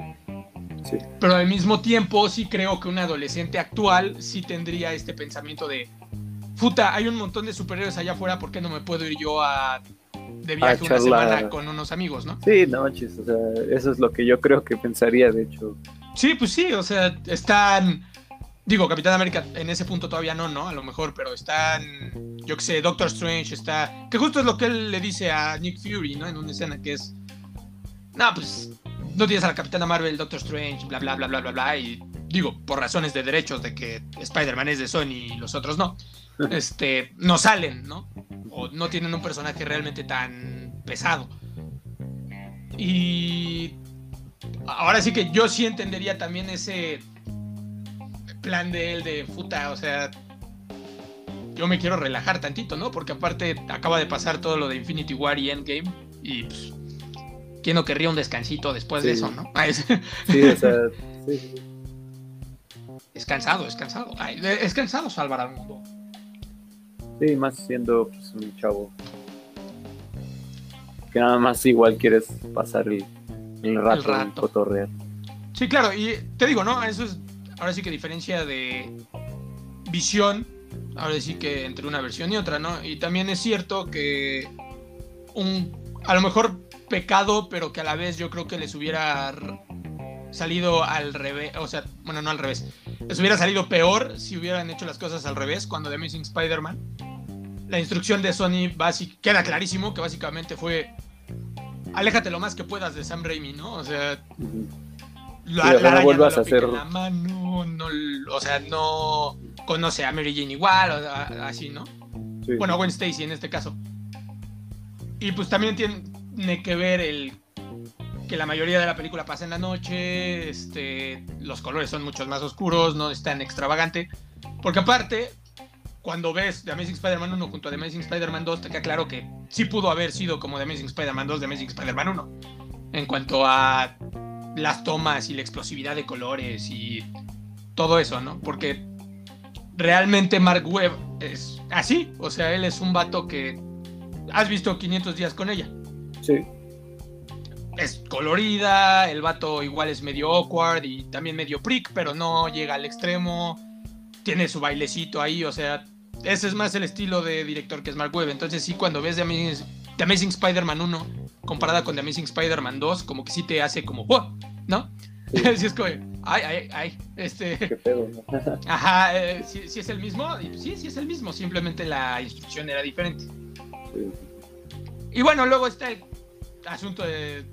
Sí. Pero al mismo tiempo sí creo que un adolescente actual sí tendría este pensamiento de, puta, hay un montón de superhéroes allá afuera, ¿por qué no me puedo ir yo a de viaje una semana con unos amigos, ¿no? Sí, no, chis, o sea, eso es lo que yo creo que pensaría, de hecho. Sí, pues sí, o sea, están. Digo, Capitán América en ese punto todavía no, ¿no? A lo mejor, pero están. Yo qué sé, Doctor Strange está. Que justo es lo que él le dice a Nick Fury, ¿no? En una escena que es. No, pues. No tienes a la Capitana Marvel, Doctor Strange, bla, bla, bla, bla, bla, bla. Y digo, por razones de derechos de que Spider-Man es de Sony y los otros no. Este. No salen, ¿no? O no tienen un personaje realmente tan pesado. Y ahora sí que yo sí entendería también ese plan de él de puta, o sea, yo me quiero relajar tantito, ¿no? Porque aparte acaba de pasar todo lo de Infinity War y Endgame y pues, ¿quién no querría un descansito después de eso, no? Es, Sí, o sea, sí. es cansado, es cansado. Ay, es cansado salvar al mundo. Sí, más siendo pues, un chavo que nada más igual quieres pasar el, el rato, el rato. cotorrear. Sí, claro, y te digo, ¿no? Eso es ahora sí que diferencia de visión, ahora sí que entre una versión y otra, ¿no? Y también es cierto que un, a lo mejor pecado, pero que a la vez yo creo que les hubiera salido al revés, o sea, bueno, no al revés, les hubiera salido peor si hubieran hecho las cosas al revés cuando The Amazing Spider-Man. La instrucción de Sony básic, queda clarísimo que básicamente fue aléjate lo más que puedas de Sam Raimi, ¿no? O sea. La, Sí, no vuelvas a hacer- la mano, no, o sea, no conoce a Mary Jane igual, o sea, así, ¿no? Sí. Bueno, a Gwen Stacy en este caso. Y pues también tiene que ver el que la mayoría de la película pasa en la noche, este, los colores son muchos más oscuros, no es tan extravagante. Porque aparte, cuando ves The Amazing Spider-Man 1 junto a The Amazing Spider-Man 2, te queda claro que sí pudo haber sido como The Amazing Spider-Man 2, The Amazing Spider-Man 1. En cuanto a las tomas y la explosividad de colores y todo eso, ¿no? Porque realmente Mark Webb es así. O sea, él es un vato que has visto 500 días con ella. Sí, Es colorida, el vato igual es medio awkward y también medio prick, pero no llega al extremo. Tiene su bailecito ahí, o sea, ese es más el estilo de director que es Mark Webb. Entonces sí, cuando ves The Amazing, Amazing Spider-Man 1 comparada con The Amazing Spider-Man 2, como que sí te hace como, "Oh", ¿no? Sí. Sí, es como, ay, ay, ay, este... qué pedo. ¿no? Ajá, eh, sí, sí es el mismo. Sí, sí es el mismo. Simplemente la instrucción era diferente. Sí. Y bueno, luego está el asunto de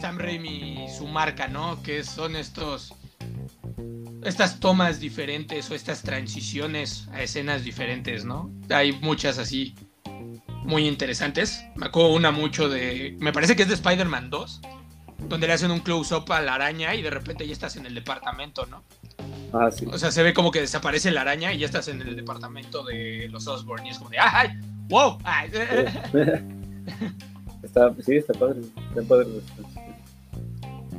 Sam Raimi y su marca, ¿no? Que son estos. Estas tomas diferentes o estas transiciones a escenas diferentes, ¿no? Hay muchas así muy interesantes. Me acuerdo una mucho de. Me parece que es de Spider-Man 2. Donde le hacen un close-up a la araña y de repente ya estás en el departamento, ¿no? Ah, sí. O sea, se ve como que desaparece la araña y ya estás en el departamento de los Osborn y es como de ¡ay! ¡Wow! ay". está, sí, está padre. Está padre.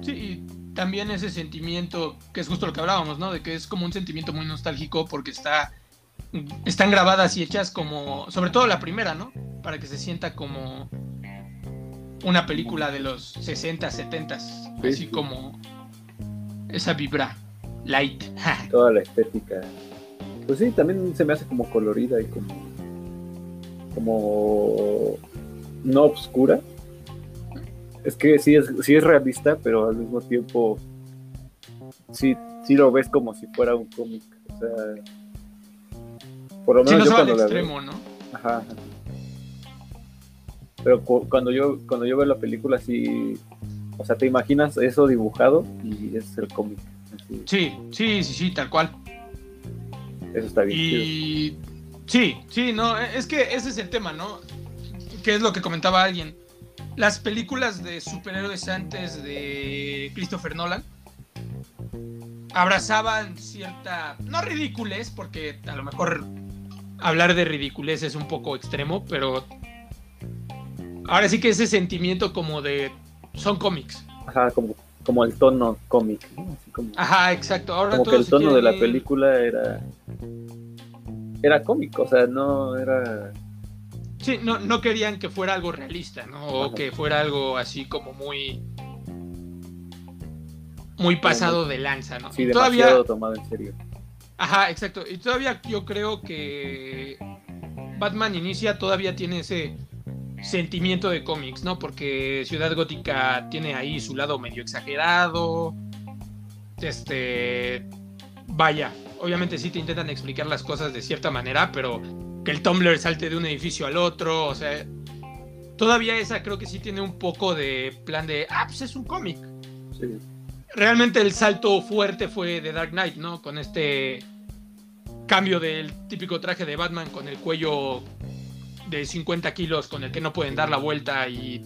Sí, y también ese sentimiento, que es justo lo que hablábamos, ¿no? De que es como un sentimiento muy nostálgico porque está están grabadas y hechas como, sobre todo la primera, ¿no? Para que se sienta como una película de los 60, 70, Sí, así sí. como esa vibra light. Toda la estética. Pues sí, también se me hace como colorida y como. como. no oscura. Es que sí es, sí es realista, pero al mismo tiempo. sí, sí lo ves como si fuera un cómic. O sea. Por lo menos no yo va al cuando la veo. extremo, ¿no? Ajá. ajá. Pero cu- cuando yo cuando yo veo la película sí, o sea, te imaginas eso dibujado y es el cómic. Así, Sí, sí, sí, sí, tal cual. eso está bien. Y sí, sí, no, es que ese es el tema, ¿no? Que es lo que comentaba alguien. Las películas de superhéroes antes de Christopher Nolan abrazaban cierta, no ridiculez, porque a lo mejor hablar de ridiculez es un poco extremo, pero ahora sí que ese sentimiento como de son cómics. Ajá, como, como el tono cómic, ¿no? Así como, Ajá, exacto. Ahora como que el tono de la película era era cómico, o sea, no era... Sí, no, no querían que fuera algo realista, ¿no? O que fuera algo así como muy... Muy pasado de lanza, ¿no? Sí, demasiado tomado en serio. Ajá, exacto. Y todavía yo creo que Batman Inicia todavía tiene ese sentimiento de cómics, ¿no? Porque Ciudad Gótica tiene ahí su lado medio exagerado. Este. Vaya, obviamente sí te intentan explicar las cosas de cierta manera, pero que el Tumblr salte de un edificio al otro, o sea. Todavía esa creo que sí tiene un poco de plan de. Ah, pues es un cómic. Sí. Realmente el salto fuerte fue de Dark Knight, ¿no? Con este cambio del típico traje de Batman con el cuello de 50 kilos con el que no pueden dar la vuelta y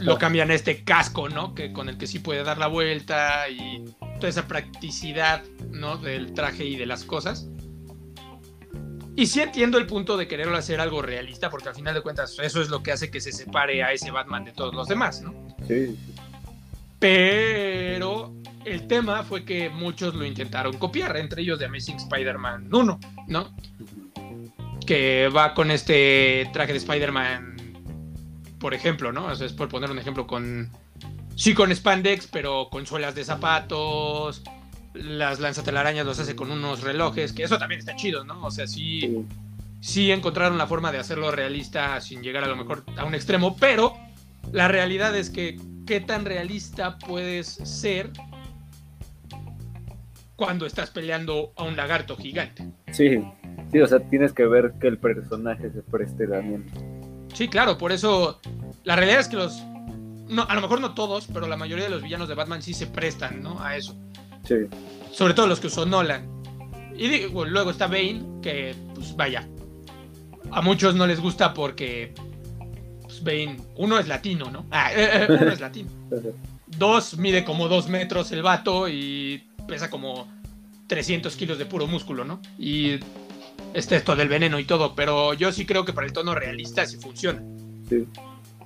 lo cambian a este casco, ¿no? Que con el que sí puede dar la vuelta y toda esa practicidad, ¿no? Del traje y de las cosas. Y sí entiendo el punto de quererlo hacer algo realista, porque al final de cuentas eso es lo que hace que se separe a ese Batman de todos los demás, ¿no? Sí. Pero el tema fue que muchos lo intentaron copiar, entre ellos de Amazing Spider-Man 1, ¿no? Que va con este traje de Spider-Man, por ejemplo, ¿no? Es por poner un ejemplo con... Sí, con spandex, pero con suelas de zapatos, las lanzatelarañas los hace con unos relojes, que eso también está chido, ¿no? O sea, sí, sí encontraron la forma de hacerlo realista sin llegar a lo mejor a un extremo, pero la realidad es que qué tan realista puedes ser cuando estás peleando a un lagarto gigante. Sí, sí, o sea, tienes que ver que el personaje se preste también. Sí, claro, por eso la realidad es que los, no, a lo mejor no todos, pero la mayoría de los villanos de Batman sí se prestan, ¿no? A eso. Sí. Sobre todo los que usó Nolan. Y digo, luego está Bane, que, pues vaya, a muchos no les gusta porque, Bane, uno es latino, ¿no? Ah, eh, uno es latino. Dos, mide como dos metros el vato y pesa como 300 kilos de puro músculo, ¿no? Y este esto del veneno y todo, pero yo sí creo que para el tono realista sí funciona. Sí.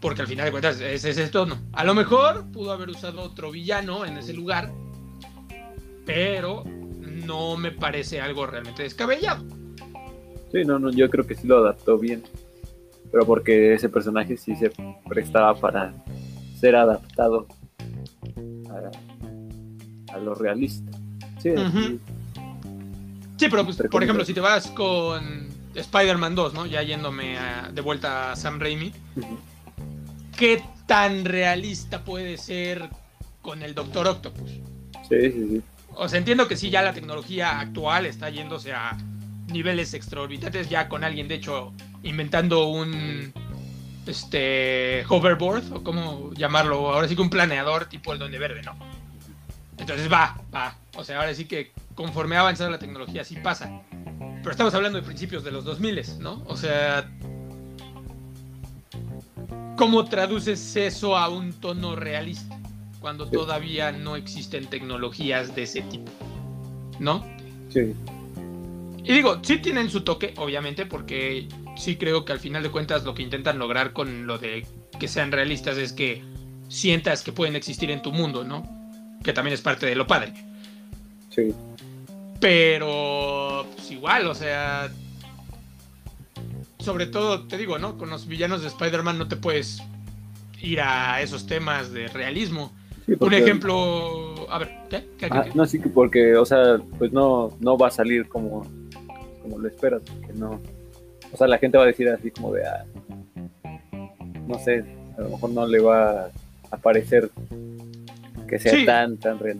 Porque al final de cuentas ese es el tono. A lo mejor pudo haber usado otro villano en ese lugar, pero no me parece algo realmente descabellado. Sí, no, no, yo creo que sí lo adaptó bien. Pero porque ese personaje sí se prestaba para ser adaptado a lo realista. Sí, sí pero pues, por ejemplo, si te vas con Spider-Man 2, ¿no? Ya yéndome de vuelta a Sam Raimi. ¿Qué tan realista puede ser con el Doctor Octopus? Sí, sí, sí. O sea, entiendo que sí, ya la tecnología actual está yéndose a niveles extraorbitantes, ya con alguien, de hecho, inventando un este hoverboard, o cómo llamarlo, ahora sí que un planeador tipo el Donde Verde, ¿no? Entonces va, va. O sea, ahora sí que conforme ha avanzado la tecnología, sí pasa. Pero estamos hablando de principios de los 2000, ¿no? O sea, ¿cómo traduces eso a un tono realista? Cuando todavía no existen tecnologías de ese tipo, ¿no? Sí. Y digo, sí tienen su toque, obviamente, porque sí creo que al final de cuentas lo que intentan lograr con lo de que sean realistas es que sientas que pueden existir en tu mundo, ¿no? que también es parte de lo padre. Sí. Pero, pues igual, o sea, sobre todo, te digo, ¿no? Con los villanos de Spider-Man no te puedes ir a esos temas de realismo. Un ejemplo, a ver, ¿qué? Ah, no, sí que porque, o sea, pues no, no va a salir como, como lo esperas, que no. O sea, la gente va a decir así como de, ah, no sé, a lo mejor no le va a parecer que sea tan, tan real.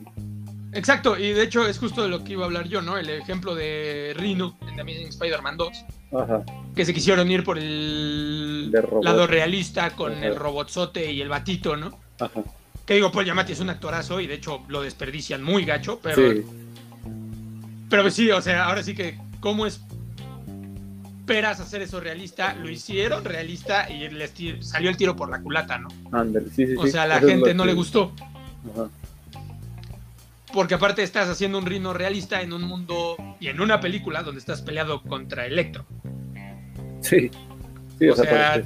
Exacto, y de hecho es justo de lo que iba a hablar yo, ¿no? El ejemplo de Rino en The Amazing Spider-Man 2. Ajá. Que se quisieron ir por el lado realista con el robotzote y el batito, ¿no? Ajá. Que digo, Paul Yamati es un actorazo y de hecho lo desperdician muy gacho, pero. Sí. Pero pues sí, o sea, ahora sí que, ¿cómo esperas hacer eso realista? Lo hicieron realista y les salió el tiro por la culata, ¿no? Ándale, sí, sí. O sea, a la gente no le gustó. Porque aparte estás haciendo un rino realista en un mundo y en una película donde estás peleado contra Electro. Sí, o, sea,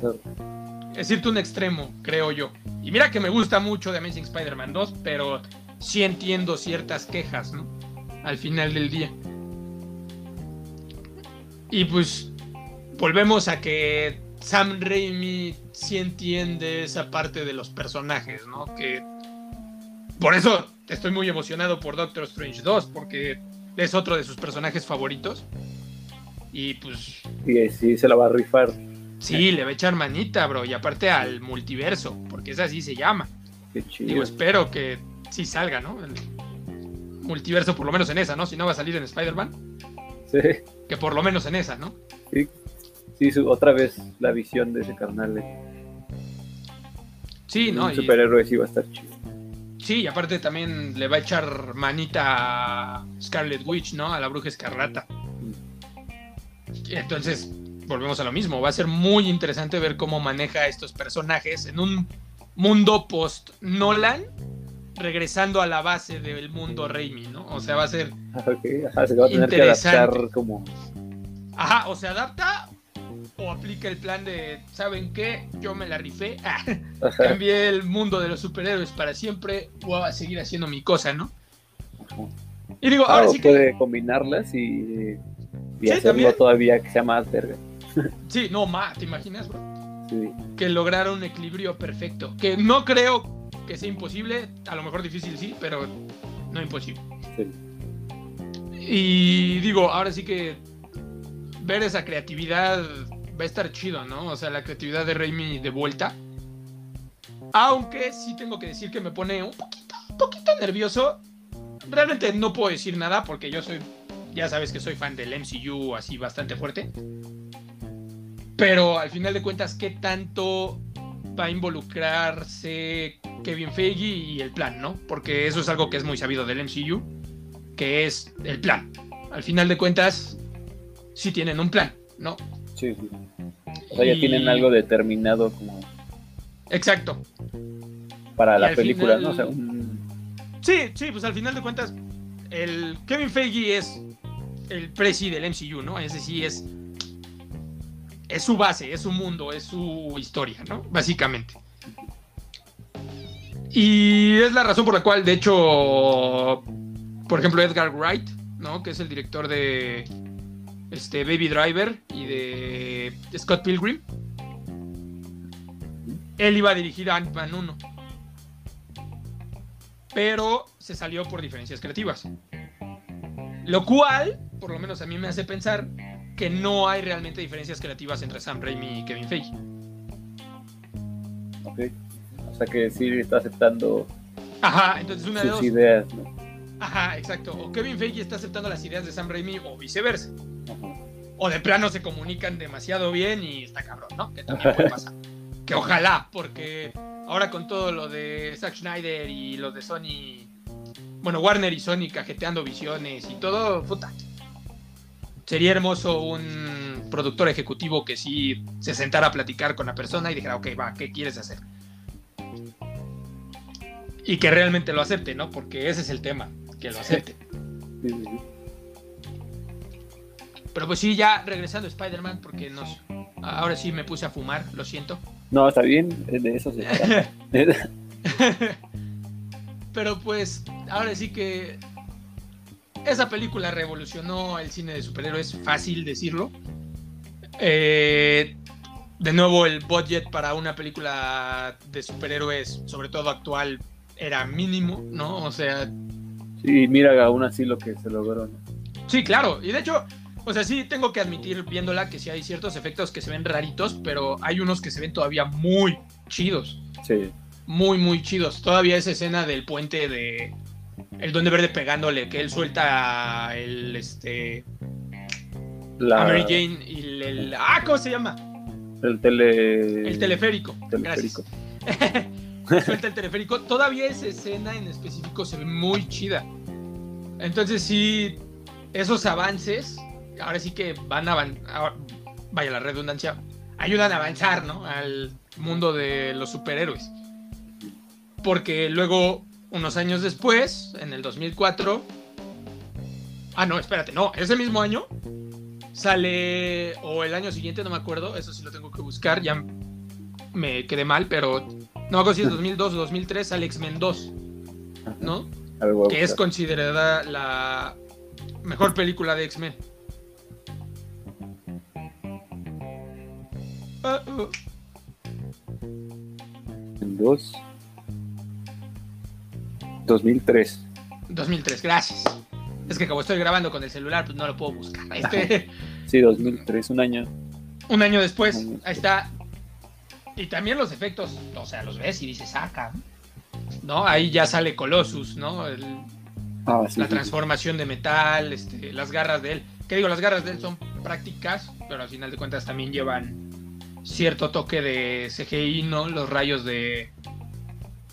es irte un extremo, creo yo. Y mira que me gusta mucho de Amazing Spider-Man 2, pero sí entiendo ciertas quejas, ¿no? Al final del día. Y pues volvemos a que Sam Raimi sí entiende esa parte de los personajes, ¿no? Que por eso estoy muy emocionado por Doctor Strange 2, porque es otro de sus personajes favoritos. Y pues. Sí, sí, se la va a rifar. Sí, le va a echar manita, bro. Y aparte al multiverso, porque es así se llama. Qué chido. Digo, espero que sí salga, ¿no? El multiverso, por lo menos en esa, ¿no? Si no va a salir en Spider-Man, Sí, que por lo menos en esa, ¿no? sí, sí, su- otra vez la visión de ese carnal de Sí, ¿no? un Y- superhéroe sí va a estar chido. sí, y aparte también le va a echar manita a Scarlet Witch, ¿no? A la bruja escarlata. Entonces, volvemos a lo mismo. Va a ser muy interesante ver cómo maneja a estos personajes en un mundo post-Nolan, regresando a la base del mundo Raimi, ¿no? O sea, va a ser Ah, ok, ajá, se va a tener que adaptar como. Ajá, o se adapta o aplica el plan de, ¿saben qué? Yo me la rifé, ah, cambié el mundo de los superhéroes para siempre, voy a seguir haciendo mi cosa, ¿no? Y digo, Ah, ahora sí que, puede combinarlas y, y Sí, hacerlo también. todavía que sea más verga. sí, no, ma, ¿te imaginas, bro? Sí, Que lograr un equilibrio perfecto, que no creo que sea imposible, a lo mejor difícil sí, pero no imposible. sí. Y digo, ahora sí que ver esa creatividad va a estar chido, ¿no? O sea, la creatividad de Raimi de vuelta. Aunque sí tengo que decir que me pone un poquito, un poquito nervioso. Realmente no puedo decir nada porque yo soy, ya sabes que soy fan del MCU así bastante fuerte. Pero al final de cuentas, ¿qué tanto va a involucrarse Kevin Feige y el plan, ¿no? Porque eso es algo que es muy sabido del MCU, que es el plan. Al final de cuentas, sí tienen un plan, ¿no? Sí, sí. O sea, ya Y- tienen algo determinado como Exacto. para Y la película, final- ¿no? O sea, un- Sí, sí, pues al final de cuentas, el Kevin Feige es el presi del MCU, ¿no? Ese sí es. Es su base, es su mundo, es su historia, ¿no? Básicamente. Y es la razón por la cual, de hecho, por ejemplo, Edgar Wright, ¿no? Que es el director de este, Baby Driver y de Scott Pilgrim. Él iba a dirigir Ant-Man 1 pero se salió por diferencias creativas. Lo cual, por lo menos a mí me hace pensar que no hay realmente diferencias creativas entre Sam Raimi y Kevin Feige. ok. O sea que sí está aceptando Ajá, entonces una de sus dos. ideas, ¿no? Ajá, exacto. O Kevin Feige está aceptando las ideas de Sam Raimi o viceversa. Ajá. O de plano se comunican demasiado bien y está cabrón, ¿no? Que también puede pasar. Que ojalá, porque ahora con todo lo de Zack Schneider y lo de Sony, bueno, Warner y Sony cajeteando visiones y todo, puta. Sería hermoso un productor ejecutivo que sí se sentara a platicar con la persona y dijera, ok, va, ¿qué quieres hacer? Y que realmente lo acepte, ¿no? Porque ese es el tema, que lo acepte. Sí, sí, sí. Pero pues sí, ya regresando a Spider-Man, porque nos... Ahora sí me puse a fumar, lo siento. No, está bien, de eso se trata. Pero pues, ahora sí que esa película revolucionó el cine de superhéroes, fácil decirlo. Eh, de nuevo, el budget para una película de superhéroes, sobre todo actual, era mínimo, ¿no? O sea, Sí, mira aún así lo que se logró, ¿no? sí, claro. Y de hecho, o sea, sí tengo que admitir viéndola que sí hay ciertos efectos que se ven raritos, pero hay unos que se ven todavía muy chidos. Sí, muy, muy chidos. Todavía esa escena del puente de el Duende Verde pegándole, que él suelta el, este, la, a Mary Jane y el, el- ah, ¿cómo se llama? el tele... El teleférico. teleférico. Gracias. suelta el teleférico. Todavía esa escena en específico se ve muy chida. Entonces sí, esos avances, ahora sí que van a avanzar, vaya la redundancia, ayudan a avanzar, ¿no? Al mundo de los superhéroes. Porque luego, unos años después, en el 2004, ah, no, espérate, no, ese mismo año sale, o el año siguiente, no me acuerdo, eso sí lo tengo que buscar, ya me quedé mal, pero no me acuerdo si es 2002 o 2003, sale X-Men 2, ¿no? Que es considerada la mejor película de X-Men. En dos. 2003. 2003, gracias. Es que como estoy grabando con el celular, pues no lo puedo buscar. Este, Sí, 2003, un año. un año después, Un año ahí está. Y también los efectos, o sea, los ves y dices, saca. ¿No? Ahí ya sale Colossus, ¿no? El- Ah, sí. la sí, transformación de metal, este, las garras de él. Que digo, las garras de él son prácticas, pero al final de cuentas también llevan cierto toque de CGI, ¿no? Los rayos de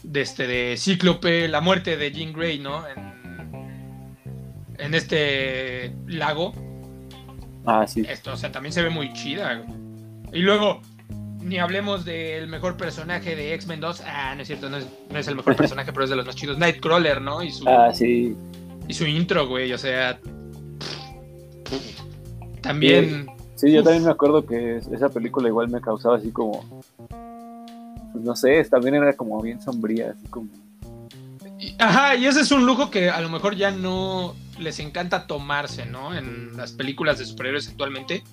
de este de Cíclope, la muerte de Jean Grey, ¿no? En, en este lago. Ah, sí. Esto, o sea, también se ve muy chida. güey. Y luego, ni hablemos del mejor personaje de X-Men 2. Ah, no es cierto, no es, no es el mejor personaje, pero es de los más chidos. Nightcrawler, ¿no? Y su, Ah, sí. y su intro, güey, o sea. También. Sí, yo Uf. también me acuerdo que esa película igual me causaba así como. pues, no sé, también era como bien sombría, así como. Ajá, y ese es un lujo que a lo mejor ya no les encanta tomarse, ¿no? En las películas de superhéroes actualmente.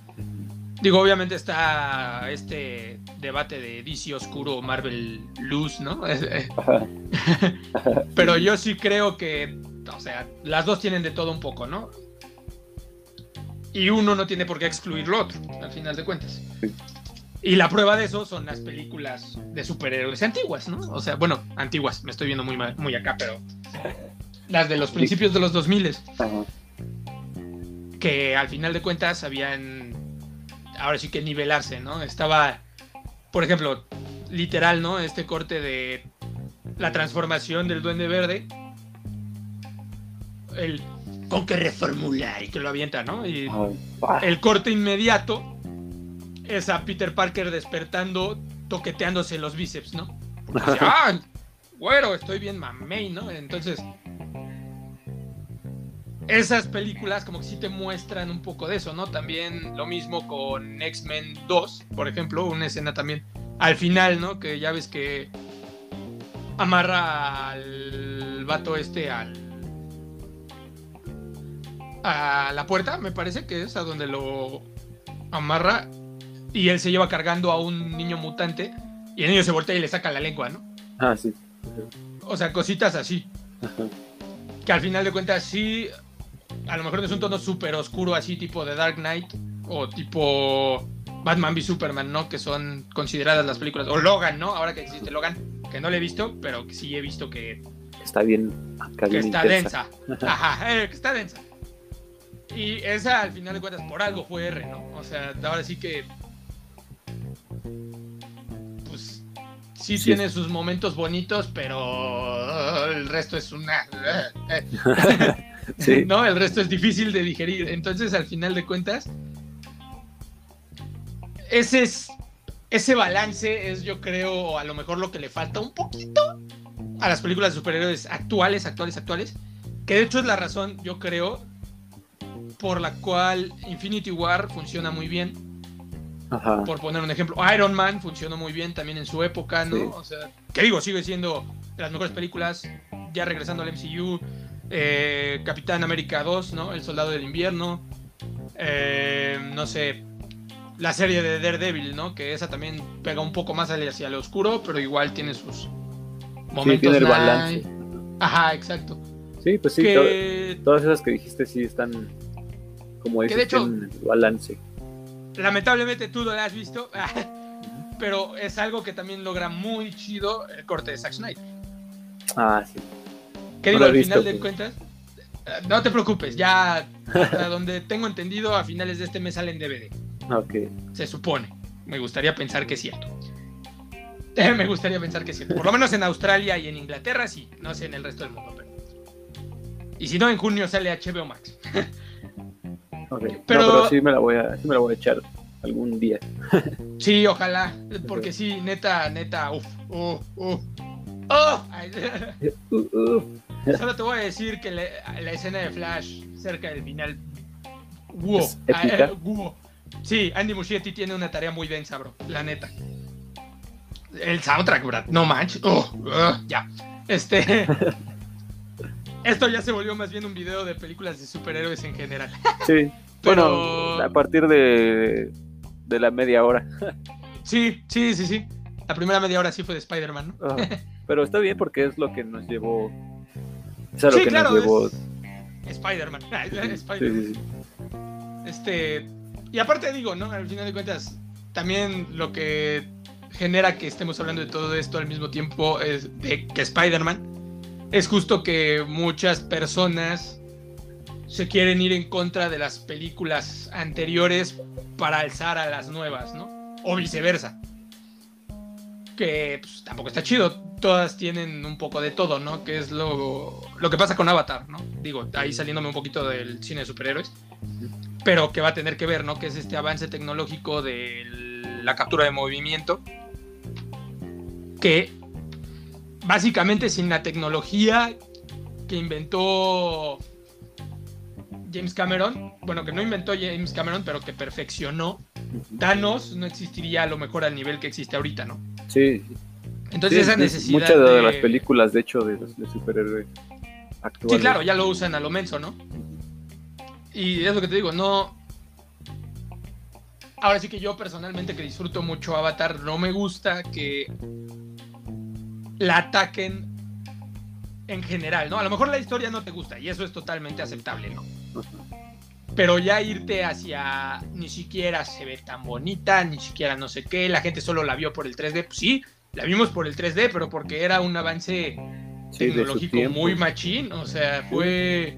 Digo, obviamente está este debate de DC oscuro, Marvel luz, ¿no? Ajá. Pero yo sí creo que, o sea, las dos tienen de todo un poco, ¿no? Y uno no tiene por qué excluir lo otro, al final de cuentas. Sí. Y la prueba de eso son las películas de superhéroes antiguas, ¿no? O sea, bueno, antiguas, me estoy viendo muy, ma- muy acá, pero las de los principios de los 2000 Ajá. que al final de cuentas habían ahora sí que nivelarse, ¿no? Estaba, por ejemplo, literal, ¿no? Este corte de la transformación del Duende Verde, el con que reformular y que lo avienta, ¿no? Y el corte inmediato es a Peter Parker despertando, toqueteándose los bíceps, ¿no? Porque dice, ah, güero, estoy bien mamey, ¿no? Entonces, esas películas como que sí te muestran un poco de eso, ¿no? También lo mismo con X-Men 2, por ejemplo, una escena también al final, ¿no? Que ya ves que amarra al vato este al a la puerta, me parece que es a donde lo amarra y él se lleva cargando a un niño mutante y el niño se voltea y le saca la lengua, ¿no? Ah, sí. O sea, cositas así, Ajá. que al final de cuentas sí, a lo mejor no es un tono súper oscuro así tipo de Dark Knight o tipo Batman v Superman, ¿no? Que son consideradas las películas, o Logan, ¿no? Ahora que existe Logan, que no le he visto, pero que sí he visto que, Está bien. Acá que bien está intensa. densa. Ajá, eh, que está densa. Y esa al final de cuentas por algo fue R, ¿no? O sea, ahora sí que. Pues sí, Sí, tiene sus momentos bonitos, pero el resto es una. Sí. No, el resto es difícil de digerir. Entonces, al final de cuentas, ese es. Ese balance es, yo creo, a lo mejor lo que le falta un poquito a las películas de superhéroes actuales, actuales, actuales. Que de hecho es la razón, yo creo, por la cual Infinity War funciona muy bien. Ajá. Por poner un ejemplo, Iron Man funcionó muy bien también en su época, ¿no? Sí. O sea, que digo, sigue siendo de las mejores películas, ya regresando al MCU. eh, Capitán América 2, ¿no? El Soldado del Invierno. eh, no sé, la serie de Daredevil, ¿no? Que esa también pega un poco más hacia lo oscuro, pero igual tiene sus momentos. tiene el balance. Ajá, exacto. Sí, pues sí. todas esas que dijiste sí están. Como Que dices, de hecho- balance. lamentablemente tú no la has visto, pero es algo que también logra muy chido el corte de Zack Snyder. Ah, sí. Que No digo, lo al visto, final de cuentas, eh, no te preocupes, ya hasta donde tengo entendido, a finales de este mes sale en DVD. Ok. Se supone. Me gustaría pensar que es cierto. Eh, Me gustaría pensar que es cierto. Por lo menos en Australia y en Inglaterra sí. No sé en el resto del mundo. Pero... Y si no, en junio sale HBO Max. ok. Pero- No, pero sí me la voy a, sí me la voy a echar algún día. Sí, ojalá. Porque sí, neta, neta. Uf, uf, uf. ¡Oh! Ay, Uh, uh. Solo te voy a decir que la, la escena de Flash cerca del final. Wow. Ah, eh, wow. Sí, Andy Muschietti tiene una tarea muy densa, bro. La neta. El soundtrack, bro. No manches. Oh, uh, ya. Este. Esto ya se volvió más bien un video de películas de superhéroes en general. Sí. Pero- Bueno, a partir de, de la media hora. Sí, sí, sí, sí. La primera media hora sí fue de Spider-Man, ¿no? Ajá. Pero está bien porque es lo que nos llevó. Es a lo Sí, que claro, nos llevó. es- Spider-Man. Sí, sí. Este, y aparte digo, ¿no? Al final de cuentas, también lo que genera que estemos hablando de todo esto al mismo tiempo es de que Spider-Man es justo que muchas personas se quieren ir en contra de las películas anteriores para alzar a las nuevas, ¿no? O viceversa. Que pues, tampoco está chido. Todas tienen un poco de todo, ¿no? Que es lo, lo que pasa con Avatar, ¿no? Digo, ahí saliéndome un poquito del cine de superhéroes pero que va a tener que ver, ¿no? Que es este avance tecnológico de la captura de movimiento, que básicamente sin la tecnología que inventó James Cameron, bueno, que no inventó James Cameron, pero que perfeccionó, Thanos no existiría a lo mejor al nivel que existe ahorita, ¿no? Sí. Entonces Sí, esa es- necesidad Muchas de, de- las películas, de hecho, de, de superhéroes actuales. Sí, claro, ya lo usan a lo menso, ¿no? Y es lo que te digo, no. Ahora sí que yo personalmente que disfruto mucho Avatar, no me gusta que la ataquen en general, ¿no? A lo mejor la historia no te gusta y eso es totalmente aceptable, ¿no? Pero ya irte hacia ni siquiera se ve tan bonita, ni siquiera no sé qué, la gente solo la vio por el 3D, pues sí, la vimos por el 3D, pero porque era un avance Sí, tecnológico muy machín, o sea, fue,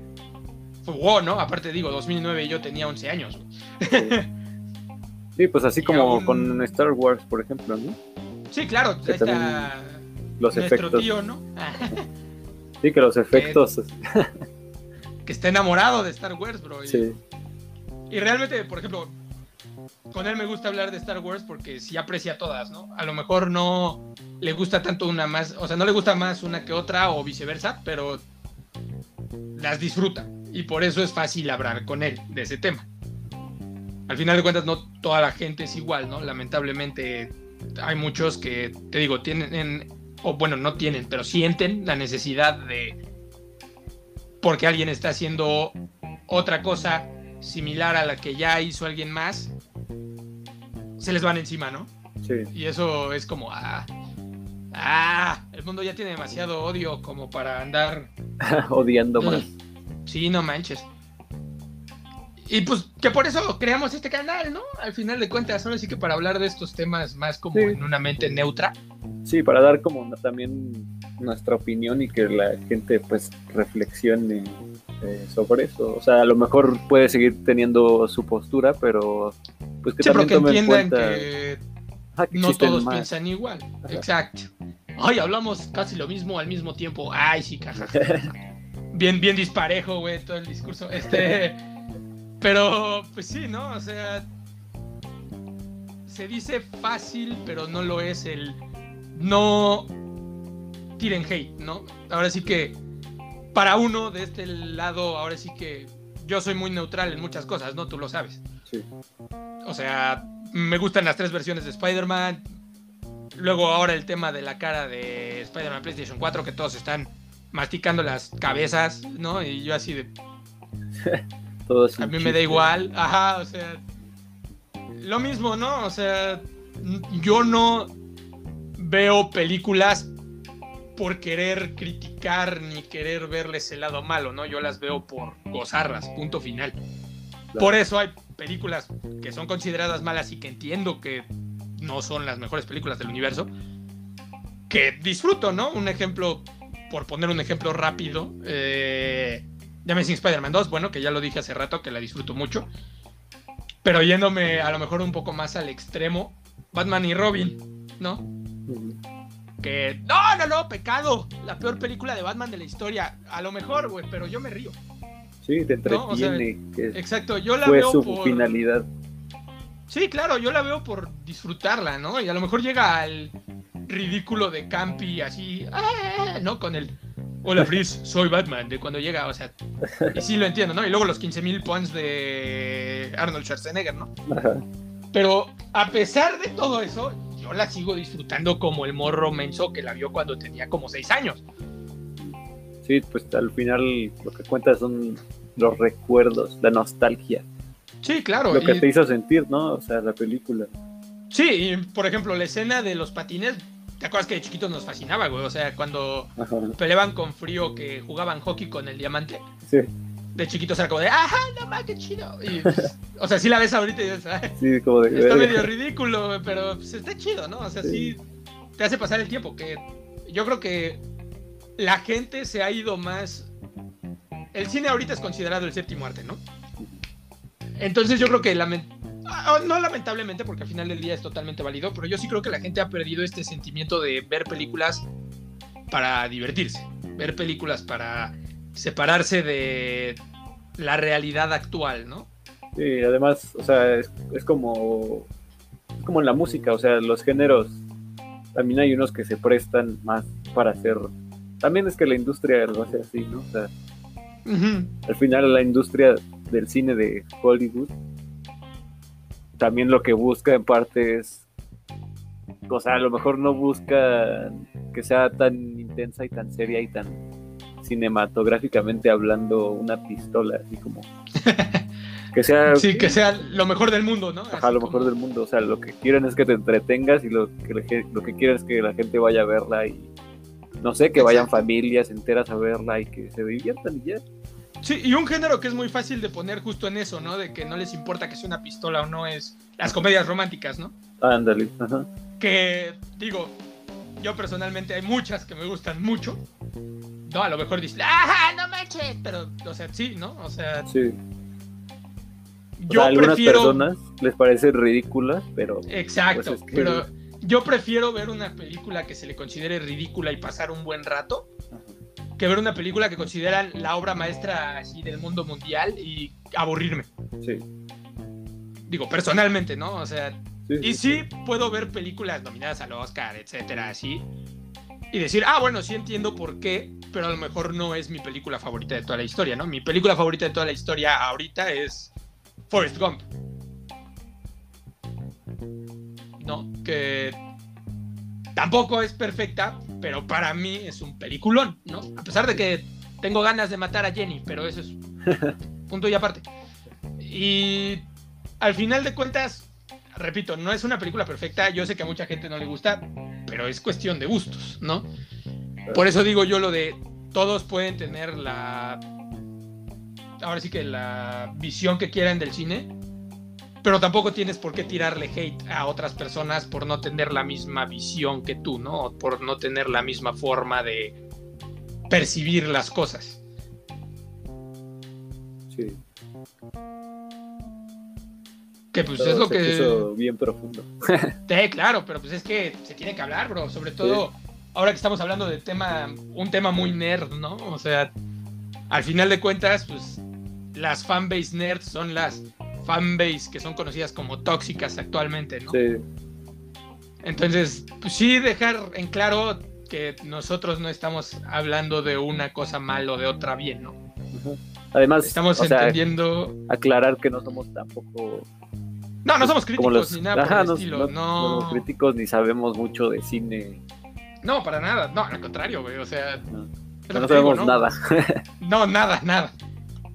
fue wow, ¿no? Aparte digo, 2009 y yo tenía 11 años. Sí, pues así Y como aún- con Star Wars, por ejemplo, ¿no? Sí, claro, Que Los nuestro efectos. tío, ¿no? Sí, que los efectos. que está enamorado de Star Wars, bro. Y, Sí, y realmente, por ejemplo, con él me gusta hablar de Star Wars porque sí aprecia todas, ¿no? A lo mejor no le gusta tanto una más, o sea, no le gusta más una que otra o viceversa, pero las disfruta. Y por eso es fácil hablar con él de ese tema. Al final de cuentas, no toda la gente es igual, ¿no? Lamentablemente hay muchos que, te digo, tienen, o bueno, no tienen, pero sienten la necesidad de, porque alguien está haciendo otra cosa similar a la que ya hizo alguien más, se les van encima, ¿no? sí. Y eso es como, ah, ah, el mundo ya tiene demasiado odio como para andar Odiando más. Sí, no manches. Y pues que por eso creamos este canal, ¿no? Al final de cuentas, ahora sí que para hablar de estos temas más como Sí. en una mente neutra. Sí, para dar como una- también nuestra opinión y que la gente pues reflexione eh, sobre eso. O sea, a lo mejor puede seguir teniendo su postura, pero pues que Sí, pero también que en entiendan cuenta que no todos más. piensan igual. Ajá. Exacto. Ay, hablamos casi lo mismo al mismo tiempo. Ay, sí, caja. bien, bien disparejo, güey, todo el discurso. Este. Pero, pues sí, ¿no? O sea. Se dice fácil, pero no lo es el. No tiren hate, ¿no? Ahora sí que. Para uno de este lado, ahora sí que. Yo soy muy neutral en muchas cosas, ¿no? Tú lo sabes. Sí. O sea, me gustan las tres versiones de Spider-Man. Luego ahora el tema de la cara de Spider-Man PlayStation 4, que todos están masticando las cabezas, ¿no? Y yo así de... Todo A mí me da igual, ajá, o sea... Lo mismo, ¿no? O sea, yo no veo películas por querer criticar ni querer verles el lado malo, ¿no? Yo las veo por gozarlas, punto final. Claro. Por eso hay películas que son consideradas malas y que entiendo que no son las mejores películas del universo, que disfruto, ¿no? Un ejemplo, por poner un ejemplo rápido, eh, The Amazing Spider-Man 2, bueno, que ya lo dije hace rato, que la disfruto mucho, pero yéndome a lo mejor un poco más al extremo, Batman y Robin, ¿no? Que, no, no, no, pecado, la peor película de Batman de la historia, a lo mejor, güey, pero yo me río. Sí, te No, o sea, entretiene, que Exacto, yo la fue veo su por... finalidad. Sí, claro, yo la veo por disfrutarla, ¿no? Y a lo mejor llega al ridículo de Campi así, ¡ah! ¿no? Con el Hola Frizz, soy Batman, de cuando llega, o sea, y sí lo entiendo, ¿no? Y luego los 15.000 points de Arnold Schwarzenegger, ¿no? Ajá. Pero a pesar de todo eso, yo la sigo disfrutando como el morro menso que la vio cuando tenía como 6 años. Sí, pues al final lo que cuenta son los recuerdos, la nostalgia, Sí, claro. lo que y- te hizo sentir, ¿no? O sea, la película. Sí, y por ejemplo, la escena de los patines, ¿te acuerdas que de chiquitos nos fascinaba, güey? O sea, cuando Ajá. peleaban con frío, que jugaban hockey con el diamante, Sí, de chiquitos era como de, ajá, no más, qué chido. Y, pues, o sea, sí la ves ahorita y dices, "Ay, sí, como de. está medio ridículo, güey, pero pues, está chido, ¿no? O sea, sí. Sí. te hace pasar el tiempo, que yo creo que la gente se ha ido más... El cine ahorita es considerado el séptimo arte, ¿no? Entonces yo creo que ah, no lamentablemente, porque al final del día es totalmente válido, pero yo sí creo que la gente ha perdido este sentimiento de ver películas para divertirse, ver películas para separarse de la realidad actual, ¿no? Sí, además, o sea, es, es como. Es como en la música, o sea, los géneros. También hay unos que se prestan más para hacer. También es que la industria lo hace así, ¿no? O sea, al final la industria del cine de Hollywood también lo que busca en parte es o sea a lo mejor no busca que sea tan intensa y tan seria y tan cinematográficamente hablando una pistola así como que sea Sí, que sea lo mejor del mundo, ¿no? ajá, lo mejor como- del mundo o sea lo que quieren es que te entretengas y lo que lo que quieren es que la gente vaya a verla y no sé que vayan familias enteras a verla y que se diviertan y ya Sí, y un género que es muy fácil de poner justo en eso, ¿no? De que no les importa que sea una pistola o no, es las comedias románticas, ¿no? ándale ajá. Que, digo, yo personalmente hay muchas que me gustan mucho. No, a lo mejor dices, ¡ajá, no manches! Pero, o sea, sí, ¿no? O sea, sí O yo sea, a algunas prefiero... personas les parece ridícula, pero Exacto, pues es que- pero yo prefiero ver una película que se le considere ridícula y pasar un buen rato que ver una película que consideran la obra maestra así del mundo mundial y aburrirme. sí. Digo, personalmente, ¿no? O sea, sí, y sí puedo ver películas nominadas al Oscar, etcétera, así. Y decir, ah, bueno, sí entiendo por qué, pero a lo mejor no es mi película favorita de toda la historia, ¿no? Mi película favorita de toda la historia ahorita es Forrest Gump. No, que tampoco es perfecta, pero para mí es un peliculón, ¿no? A pesar de que tengo ganas de matar a Jenny, pero eso es punto y aparte. Y al final de cuentas, repito, no es una película perfecta. Yo sé que a mucha gente no le gusta, pero es cuestión de gustos, ¿no? Por eso digo yo lo de todos pueden tener la. Ahora sí que la visión que quieran del cine, pero tampoco tienes por qué tirarle hate a otras personas por no tener la misma visión que tú, ¿no? Por no tener la misma forma de percibir las cosas. sí. Que pues Todo es lo que. bien profundo. Sí, claro, pero pues es que se tiene que hablar, bro. Sobre todo ahora que estamos hablando de tema, un tema muy nerd, ¿no? O sea, al final de cuentas, pues las fanbase nerds son las fanbase que son conocidas como tóxicas actualmente, ¿no? Sí, Entonces, pues sí dejar en claro que nosotros no estamos hablando de una cosa mal o de otra bien, ¿no? Además, Estamos sea, entendiendo... aclarar que no somos tampoco No, no somos críticos los, ni nada por el no, estilo. no- No, no somos críticos ni sabemos mucho de cine. no, para nada. No, al contrario, güey. O sea, No, digo, sabemos nada. No, nada, nada.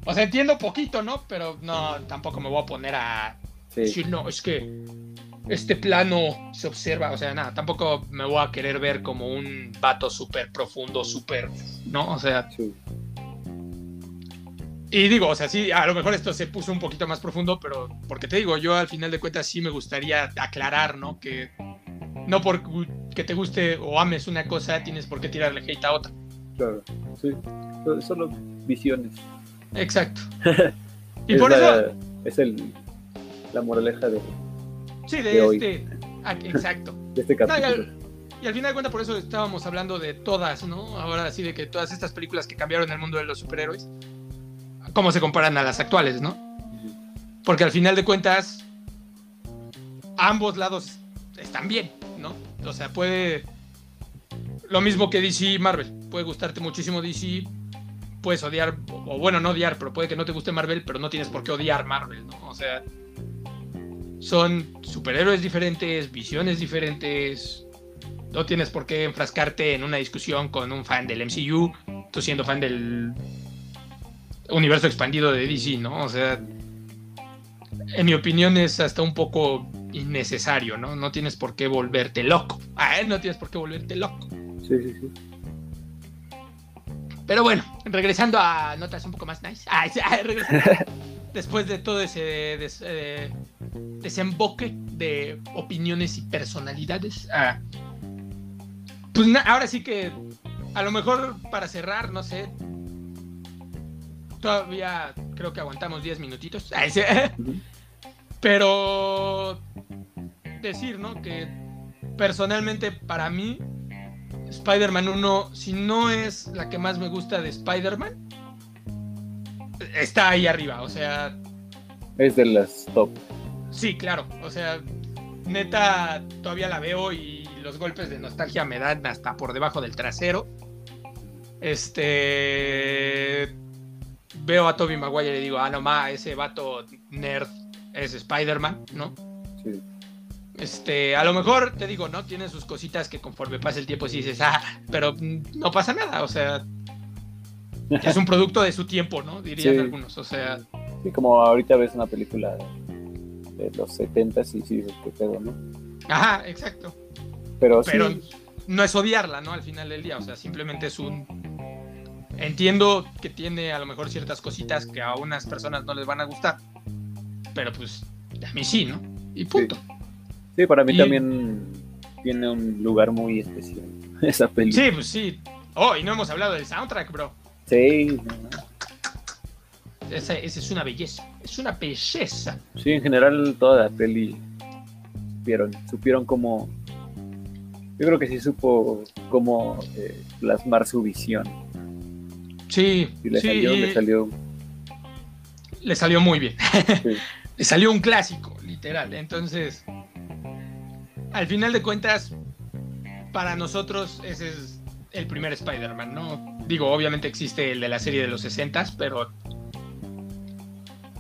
O sea, entiendo poquito, ¿no? Pero no, tampoco me voy a poner a Sí, decir, no, es que este plano se observa. O sea, nada, tampoco me voy a querer ver como un vato súper profundo, súper, ¿no? O sea, sí. y digo, o sea, sí, a lo mejor esto se puso un poquito más profundo, pero porque te digo, yo al final de cuentas sí me gustaría aclarar, ¿no? Que no porque te guste o ames una cosa, tienes por qué tirarle hate a otra. Claro, sí. So- Solo visiones. Exacto. Y es por la, eso, es el, la moraleja de, sí, de este. ah, Exacto. de este No, y, capítulo. al, y al final de cuentas, por eso estábamos hablando de todas, ¿no? Ahora sí, de que todas estas películas que cambiaron el mundo de los superhéroes, cómo se comparan a las actuales, ¿no? Porque al final de cuentas, ambos lados están bien, ¿no? O sea, puede. Lo mismo que DC y Marvel. Puede gustarte muchísimo DC, puedes odiar, o bueno, no odiar, pero puede que no te guste Marvel, pero no tienes por qué odiar Marvel, ¿no? O sea, son superhéroes diferentes, visiones diferentes. No tienes por qué enfrascarte en una discusión con un fan del MCU, tú siendo fan del universo expandido de DC, ¿no? O sea, en mi opinión es hasta un poco innecesario, ¿no? No tienes por qué volverte loco. Ah, no tienes por qué volverte loco. Sí, sí, sí. Pero bueno, regresando a notas un poco más nice. Ah, después de todo ese eh, desemboque de opiniones y personalidades. Ah, pues ahora sí que a lo mejor para cerrar, no sé. Todavía creo que aguantamos 10 minutitos. Pero decir, ¿no? Que personalmente para mí Spider-Man 1, si no es la que más me gusta de Spider-Man, está ahí arriba, o sea... Es de las top. Sí, claro, o sea, neta, todavía la veo y los golpes de nostalgia me dan hasta por debajo del trasero. Este... Veo a Toby Maguire y digo, ah, no ma, ese vato nerd es Spider-Man, ¿no? Sí. Este, a lo mejor te digo, ¿no? Tiene sus cositas que conforme pasa el tiempo sí dices, ah, pero no pasa nada, o sea, es un producto de su tiempo, ¿no? Dirían algunos, o sea. Sí, como ahorita ves una película de los 70 y sí dices, qué pedo, ¿no? Ajá, exacto. Pero, pero no es odiarla, ¿no? Al final del día, o sea, simplemente es un. Entiendo que tiene a lo mejor ciertas cositas que a unas personas no les van a gustar, pero pues a mí sí, ¿no? Y punto. Sí, para mí también tiene un lugar muy especial esa película. Sí, pues sí. Oh, y no hemos hablado del soundtrack, bro. Sí. Esa, es una belleza. Es una belleza. Sí, en general toda la peli supieron, supieron cómo... Yo creo que sí supo cómo eh, plasmar su visión. Sí, y le salió, le salió. Le salió muy bien. le salió un clásico, literal. Entonces, al final de cuentas, para nosotros ese es el primer Spider-Man, ¿no? Digo, obviamente existe el de la serie de los 60, pero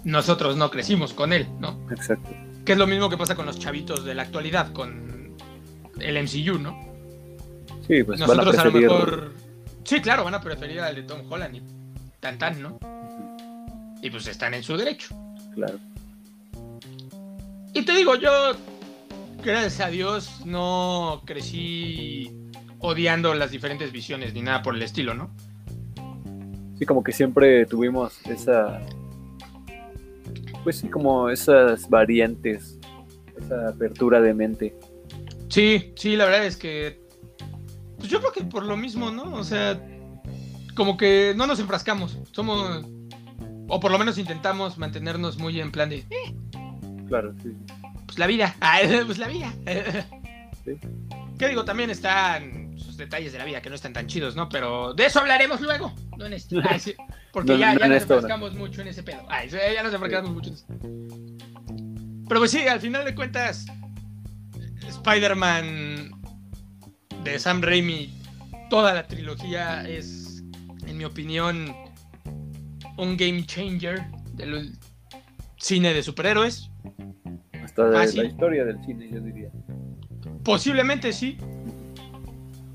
nosotros no crecimos con él, ¿no? Exacto. Que es lo mismo que pasa con los chavitos de la actualidad, con el MCU, ¿no? Sí, pues nosotros a, lo mejor. Sí, claro, van a preferir al de Tom Holland y tan tan, ¿no? Y pues están en su derecho. Claro. Y te digo, yo gracias a Dios no crecí odiando las diferentes visiones ni nada por el estilo, ¿no? Sí, como que siempre tuvimos esa, pues sí, como esas variantes, esa apertura de mente. Sí, sí, la verdad es que, pues yo creo que por lo mismo, ¿no? O sea, como que no nos enfrascamos, somos, o por lo menos intentamos mantenernos muy en plan de... Eh". Claro, sí pues la vida. Ah, pues la vida. ¿Qué digo? También están sus detalles de la vida que no están tan chidos, ¿no? Pero de eso hablaremos luego. No en este. Ah, porque ya, ya nos enfrascamos mucho en ese pedo. Ah, ya nos enfrascamos mucho en Pero pues sí, al final de cuentas, Spider-Man de Sam Raimi, toda la trilogía es, en mi opinión, un game changer del cine de superhéroes de ¿Ah, la historia del cine, yo diría. Posiblemente sí.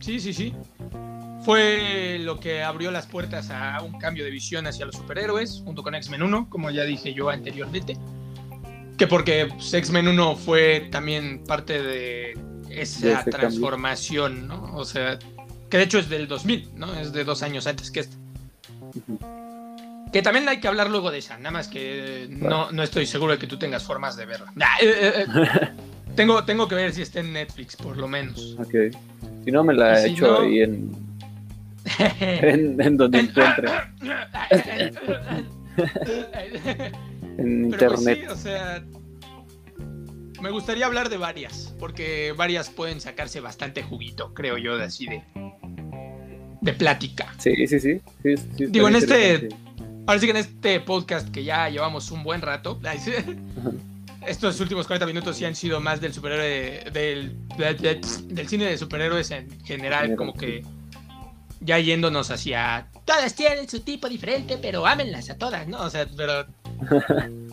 Sí, sí, sí. Fue lo que abrió las puertas a un cambio de visión hacia los superhéroes, junto con X-Men 1, como ya dije yo anteriormente. Que porque pues, X-Men 1 fue también parte de esa transformación, ¿no? O sea, que de hecho es del 2000, ¿no? Es de dos años antes que esta. Que también hay que hablar luego de esa, nada más que no, no estoy seguro de que tú tengas formas de verla. Eh, eh, eh. tengo, tengo que ver si está en Netflix, por lo menos. Ok. Si no, me la he hecho ahí en, en, donde encuentre. en internet. Pues sí, o sea, me gustaría hablar de varias, porque varias pueden sacarse bastante juguito, creo yo, de así de, de plática. Sí, sí, sí. sí, sí Digo, en este Ahora sí que en este podcast que ya llevamos un buen rato, estos últimos 40 minutos sí han sido más del superhéroe, del, del, cine de superhéroes en general, como que ya yéndonos hacia todas tienen su tipo diferente, pero ámenlas a todas, ¿no? O sea, pero.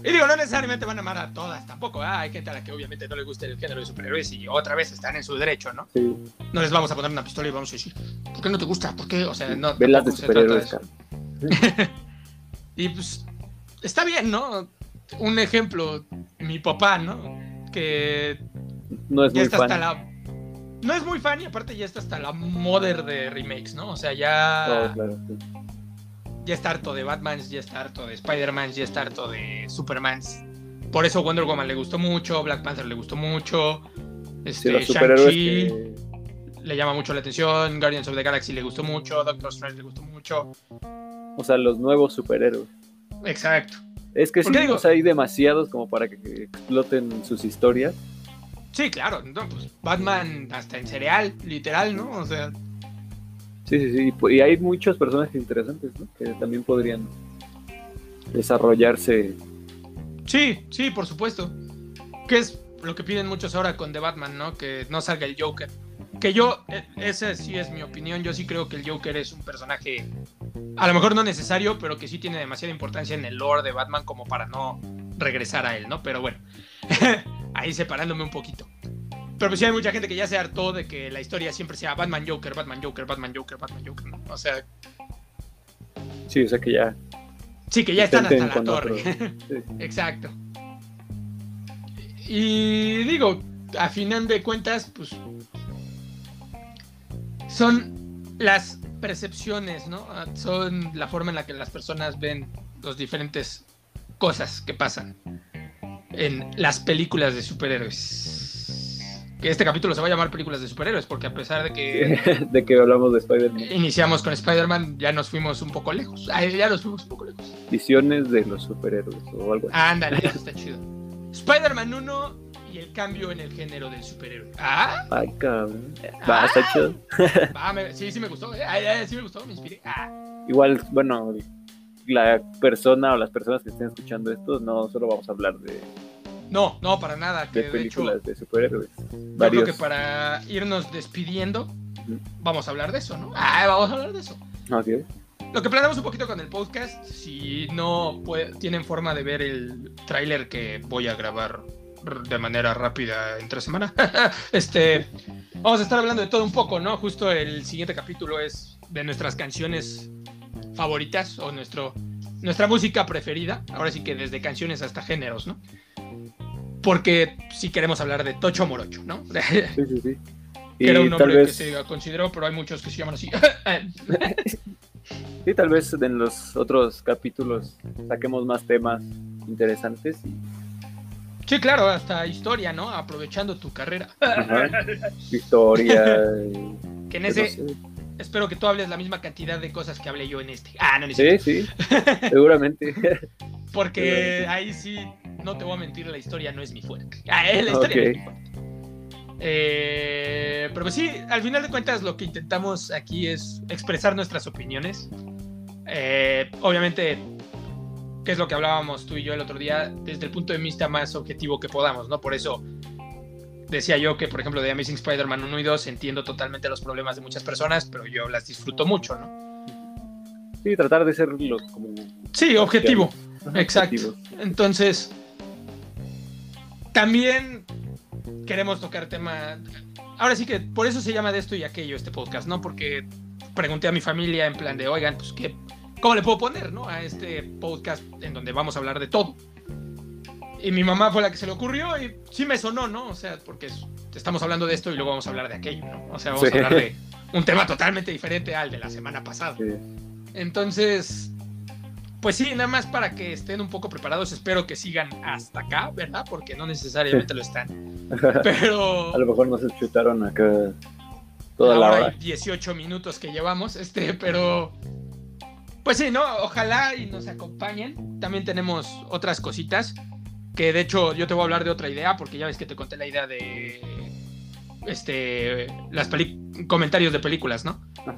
Y digo, no necesariamente van a amar a todas tampoco. Hay gente a la que obviamente no le gusta el género de superhéroes y otra vez están en su derecho, ¿no? No les vamos a poner una pistola y vamos a decir, ¿por qué no te gusta? ¿Por qué? O sea, no. Velas de superhéroes. Y pues está bien, ¿no? Un ejemplo, mi papá, ¿no? que No es ya muy está fan. hasta la. No es muy fan y aparte ya está hasta la mother de remakes, ¿no? O sea, ya. Oh, claro, sí. ya está harto de Batmans, ya está harto de Spider-Man, ya está harto de Supermans. Por eso Wonder Woman le gustó mucho, Black Panther le gustó mucho, este, Shang-Chi que... le llama mucho la atención, Guardians of the Galaxy le gustó mucho, Doctor Strange le gustó mucho. O sea, los nuevos superhéroes. Exacto. Es que sí, digo- o sea, hay demasiados como para que, exploten sus historias. Sí, claro, no, pues Batman hasta en cereal, literal, ¿no? O sea, Sí, sí, sí. Y hay muchos personajes interesantes, ¿no? Que también podrían desarrollarse. sí, sí, por supuesto. Que es lo que piden muchos ahora con The Batman, ¿no? Que no salga el Joker. Que yo, eh, esa sí es mi opinión, yo sí creo que el Joker es un personaje, a lo mejor no necesario, pero que sí tiene demasiada importancia en el lore de Batman como para no regresar a él, ¿no? Pero bueno, ahí separándome un poquito. Pero pues sí hay mucha gente que ya se hartó de que la historia siempre sea Batman Joker, Batman Joker, Batman Joker, Batman Joker, ¿no? O sea, Sí, o sea que ya. sí que ya están hasta la torre. Sí. Exacto. Y digo, a final de cuentas, pues son las percepciones, ¿no? Ah, Son la forma en la que las personas ven las diferentes cosas que pasan en las películas de superhéroes. Que este capítulo se va a llamar películas de superhéroes, porque a pesar de que de que hablamos de Spider-Man. iniciamos con Spider-Man, ya nos fuimos un poco lejos. Ah, ya nos fuimos un poco lejos. Visiones de los superhéroes o algo así. Ándale, eso está chido. Spider-Man 1 y el cambio en el género del superhéroe. Ah, Ay, cabrón. Va, está chido. va, me- sí, sí me gustó. eh. Sí me gustó, me inspiré. Ah, Igual, bueno, la persona o las personas que estén escuchando esto, no solo vamos a hablar de, no, no, para nada. Que de de, hecho, películas de superhéroes. yo creo que para irnos despidiendo, vamos a hablar de eso, ¿no? Ah, vamos a hablar de eso. Ok. Lo que planeamos un poquito con el podcast, si no pue- tienen forma de ver el tráiler que voy a grabar de manera rápida entre semana, este, vamos a estar hablando de todo un poco, ¿no? Justo el siguiente capítulo es de nuestras canciones favoritas o nuestro, nuestra música preferida, ahora sí que desde canciones hasta géneros, ¿no? Porque si queremos hablar de Tocho Morocho, ¿no? Sí, sí, sí. que era un tal nombre que se consideró, pero hay muchos que se llaman así. sí, tal vez en los otros capítulos saquemos más temas interesantes. y- Sí, claro, hasta historia, ¿no? Aprovechando tu carrera. ajá, historia. Que en no ese, sé. espero que tú hables la misma cantidad de cosas que hablé yo en este. Ah, no, ni Sí, sí, seguramente. Porque ahí sí, no te voy a mentir, la historia no es mi fuerte. Ah, eh, la historia no es mi fuerte. Eh, pero pues sí, al final de cuentas lo que intentamos aquí es expresar nuestras opiniones. Eh, obviamente, que es lo que hablábamos tú y yo el otro día, desde el punto de vista más objetivo que podamos, ¿no? Por eso decía yo que, por ejemplo, de Amazing Spider-Man 1 y 2 entiendo totalmente los problemas de muchas personas, pero yo las disfruto mucho, ¿no? Sí, tratar de ser lo, como Sí, objetivo. Ajá, Exacto. Entonces, también queremos tocar tema. Ahora sí que por eso se llama de esto y aquello este podcast, ¿no? Porque pregunté a mi familia en plan de, oigan, pues qué, ¿cómo le puedo poner, no? A este podcast en donde vamos a hablar de todo. Y mi mamá fue la que se le ocurrió y sí me sonó, ¿no? O sea, porque es- estamos hablando de esto y luego vamos a hablar de aquello, ¿no? O sea, vamos Sí. a hablar de un tema totalmente diferente al de la semana pasada. Sí. Entonces, pues sí, nada más para que estén un poco preparados. Espero que sigan hasta acá, ¿verdad? Porque no necesariamente lo están. Pero A lo mejor nos chutaron acá toda la ahora hora. hay 18 minutos que llevamos, este, pero pues sí, ¿no? Ojalá y nos acompañen. También tenemos otras cositas. Que de hecho yo te voy a hablar de otra idea, porque ya ves que te conté la idea de este las comentarios de películas, ¿no? Ajá.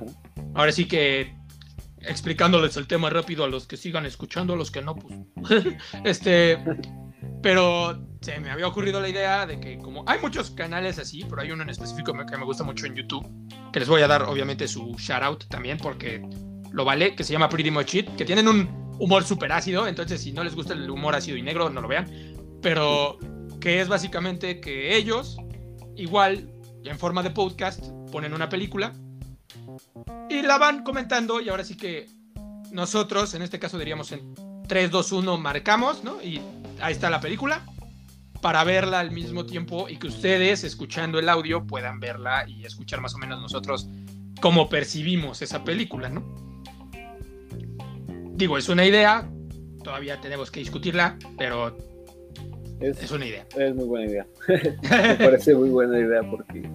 Ahora sí que explicándoles el tema rápido a los que sigan escuchando, a los que no, pues. este. Pero se me había ocurrido la idea de que, como hay muchos canales así, pero hay uno en específico que me gusta mucho en YouTube, que les voy a dar obviamente su shout out también, porque lo vale, que se llama Pretty Much It, que tienen un humor súper ácido, entonces si no les gusta el humor ácido y negro, no lo vean, pero que es básicamente que ellos, igual, en forma de podcast, ponen una película y la van comentando y ahora sí que nosotros, en este caso diríamos en 3, 2, 1, marcamos, ¿no? Y ahí está la película. para verla al mismo tiempo y que ustedes, escuchando el audio, puedan verla y escuchar más o menos nosotros cómo percibimos esa película, ¿no? Digo, es una idea, todavía tenemos que discutirla, pero es, una idea. Es muy buena idea. Me parece muy buena idea porque...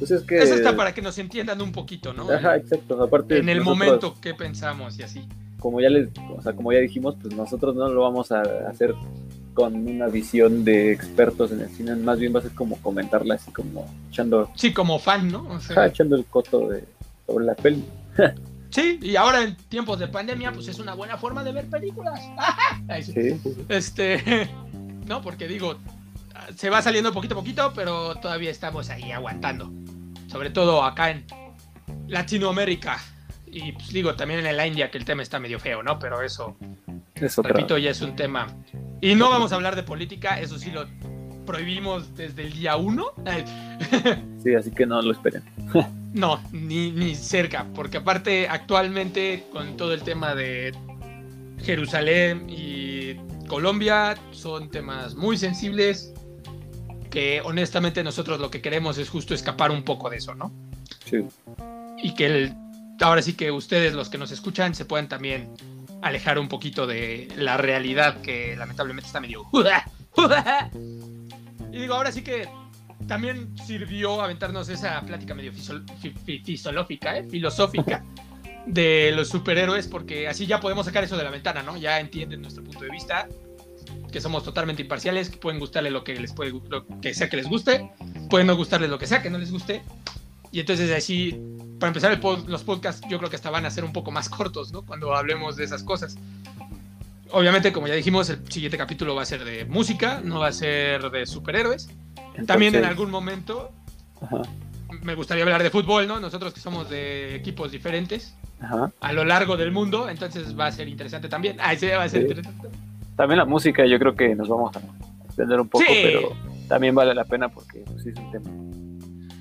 Pues es que... Eso está para que nos entiendan un poquito, ¿no? Ajá, exacto. Aparte, en el momento que pensamos y así. Como ya les, o sea, como ya dijimos, pues nosotros no lo vamos a hacer con una visión de expertos en el cine, más bien va a ser como comentarla así como echando... Sí, como fan, ¿no? O echando el coto de, sobre la peli. sí, y ahora en tiempos de pandemia, pues es una buena forma de ver películas. sí. Este, no, porque digo, se va saliendo poquito a poquito, pero todavía estamos ahí aguantando. Sobre todo acá en Latinoamérica. Y pues digo, también en la India, que el tema está medio feo, ¿no? Pero eso, repito, ya es un tema y no vamos a hablar de política, eso sí lo prohibimos desde el día uno. sí, así que no lo esperen. No, ni, ni cerca, porque aparte actualmente con todo el tema de Jerusalén y Colombia son temas muy sensibles que honestamente nosotros lo que queremos es justo escapar un poco de eso, ¿no? Sí. Y que el, ahora sí que ustedes los que nos escuchan se puedan también alejar un poquito de la realidad que lamentablemente está medio... Y digo, ahora sí que también sirvió aventarnos esa plática medio fisiológica, ¿eh? filosófica de los superhéroes, porque así ya podemos sacar eso de la ventana, ¿no? Ya entienden nuestro punto de vista, que somos totalmente imparciales, que pueden gustarle lo que les puede, lo que sea que les guste, pueden no gustarles lo que sea que no les guste, y entonces así para empezar los podcasts yo creo que hasta van a ser un poco más cortos, ¿no? Cuando hablemos de esas cosas. Obviamente, como ya dijimos, el siguiente capítulo va a ser de música, no va a ser de superhéroes. También en algún momento me gustaría hablar de fútbol, ¿no? Nosotros que somos de equipos diferentes a lo largo del mundo, entonces va a ser interesante también. Ah, sí, va a ser interesante. También la música, yo creo que nos vamos a extender un poco, pero también vale la pena porque pues, sí es un tema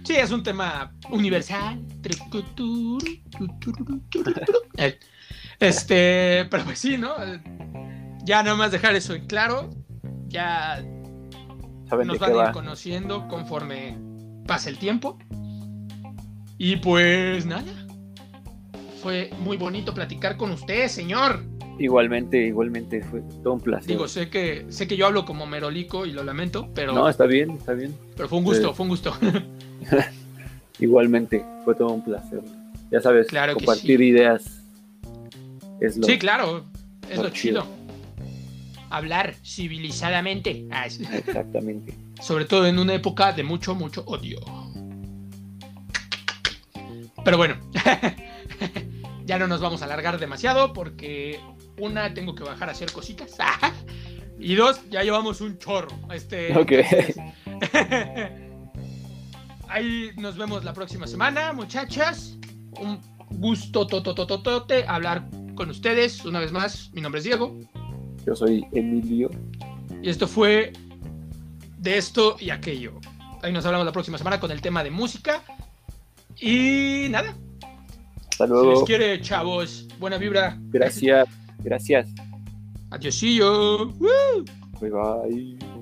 Sí, es un tema universal. Este, pero pues sí, ¿no? Ya nada más dejar eso en claro. Ya nos van a ir conociendo conforme pase el tiempo. Y pues nada. Fue muy bonito platicar con usted, señor. Igualmente, igualmente fue todo un placer. Digo, sé que sé que yo hablo como merolico y lo lamento, pero No, está bien, está bien. Pero fue un gusto, fue un gusto. Igualmente, fue todo un placer. Ya sabes, compartir ideas es lo Sí, claro, es lo chido. Hablar civilizadamente. Ah, Exactamente. Sobre todo en una época de mucho, mucho odio. Pero bueno, ya no nos vamos a alargar demasiado porque una, tengo que bajar a hacer cositas. y dos, ya llevamos un chorro. Este, ok. ahí nos vemos la próxima semana, muchachas. Un gusto totototote hablar con ustedes una vez más. Mi nombre es Diego. Yo soy Emilio. Y esto fue de esto y aquello. Ahí nos hablamos la próxima semana con el tema de música. Y nada. Hasta luego. Si les quiere, chavos. Buena vibra. Gracias. Gracias. Adiosillo. Bye bye.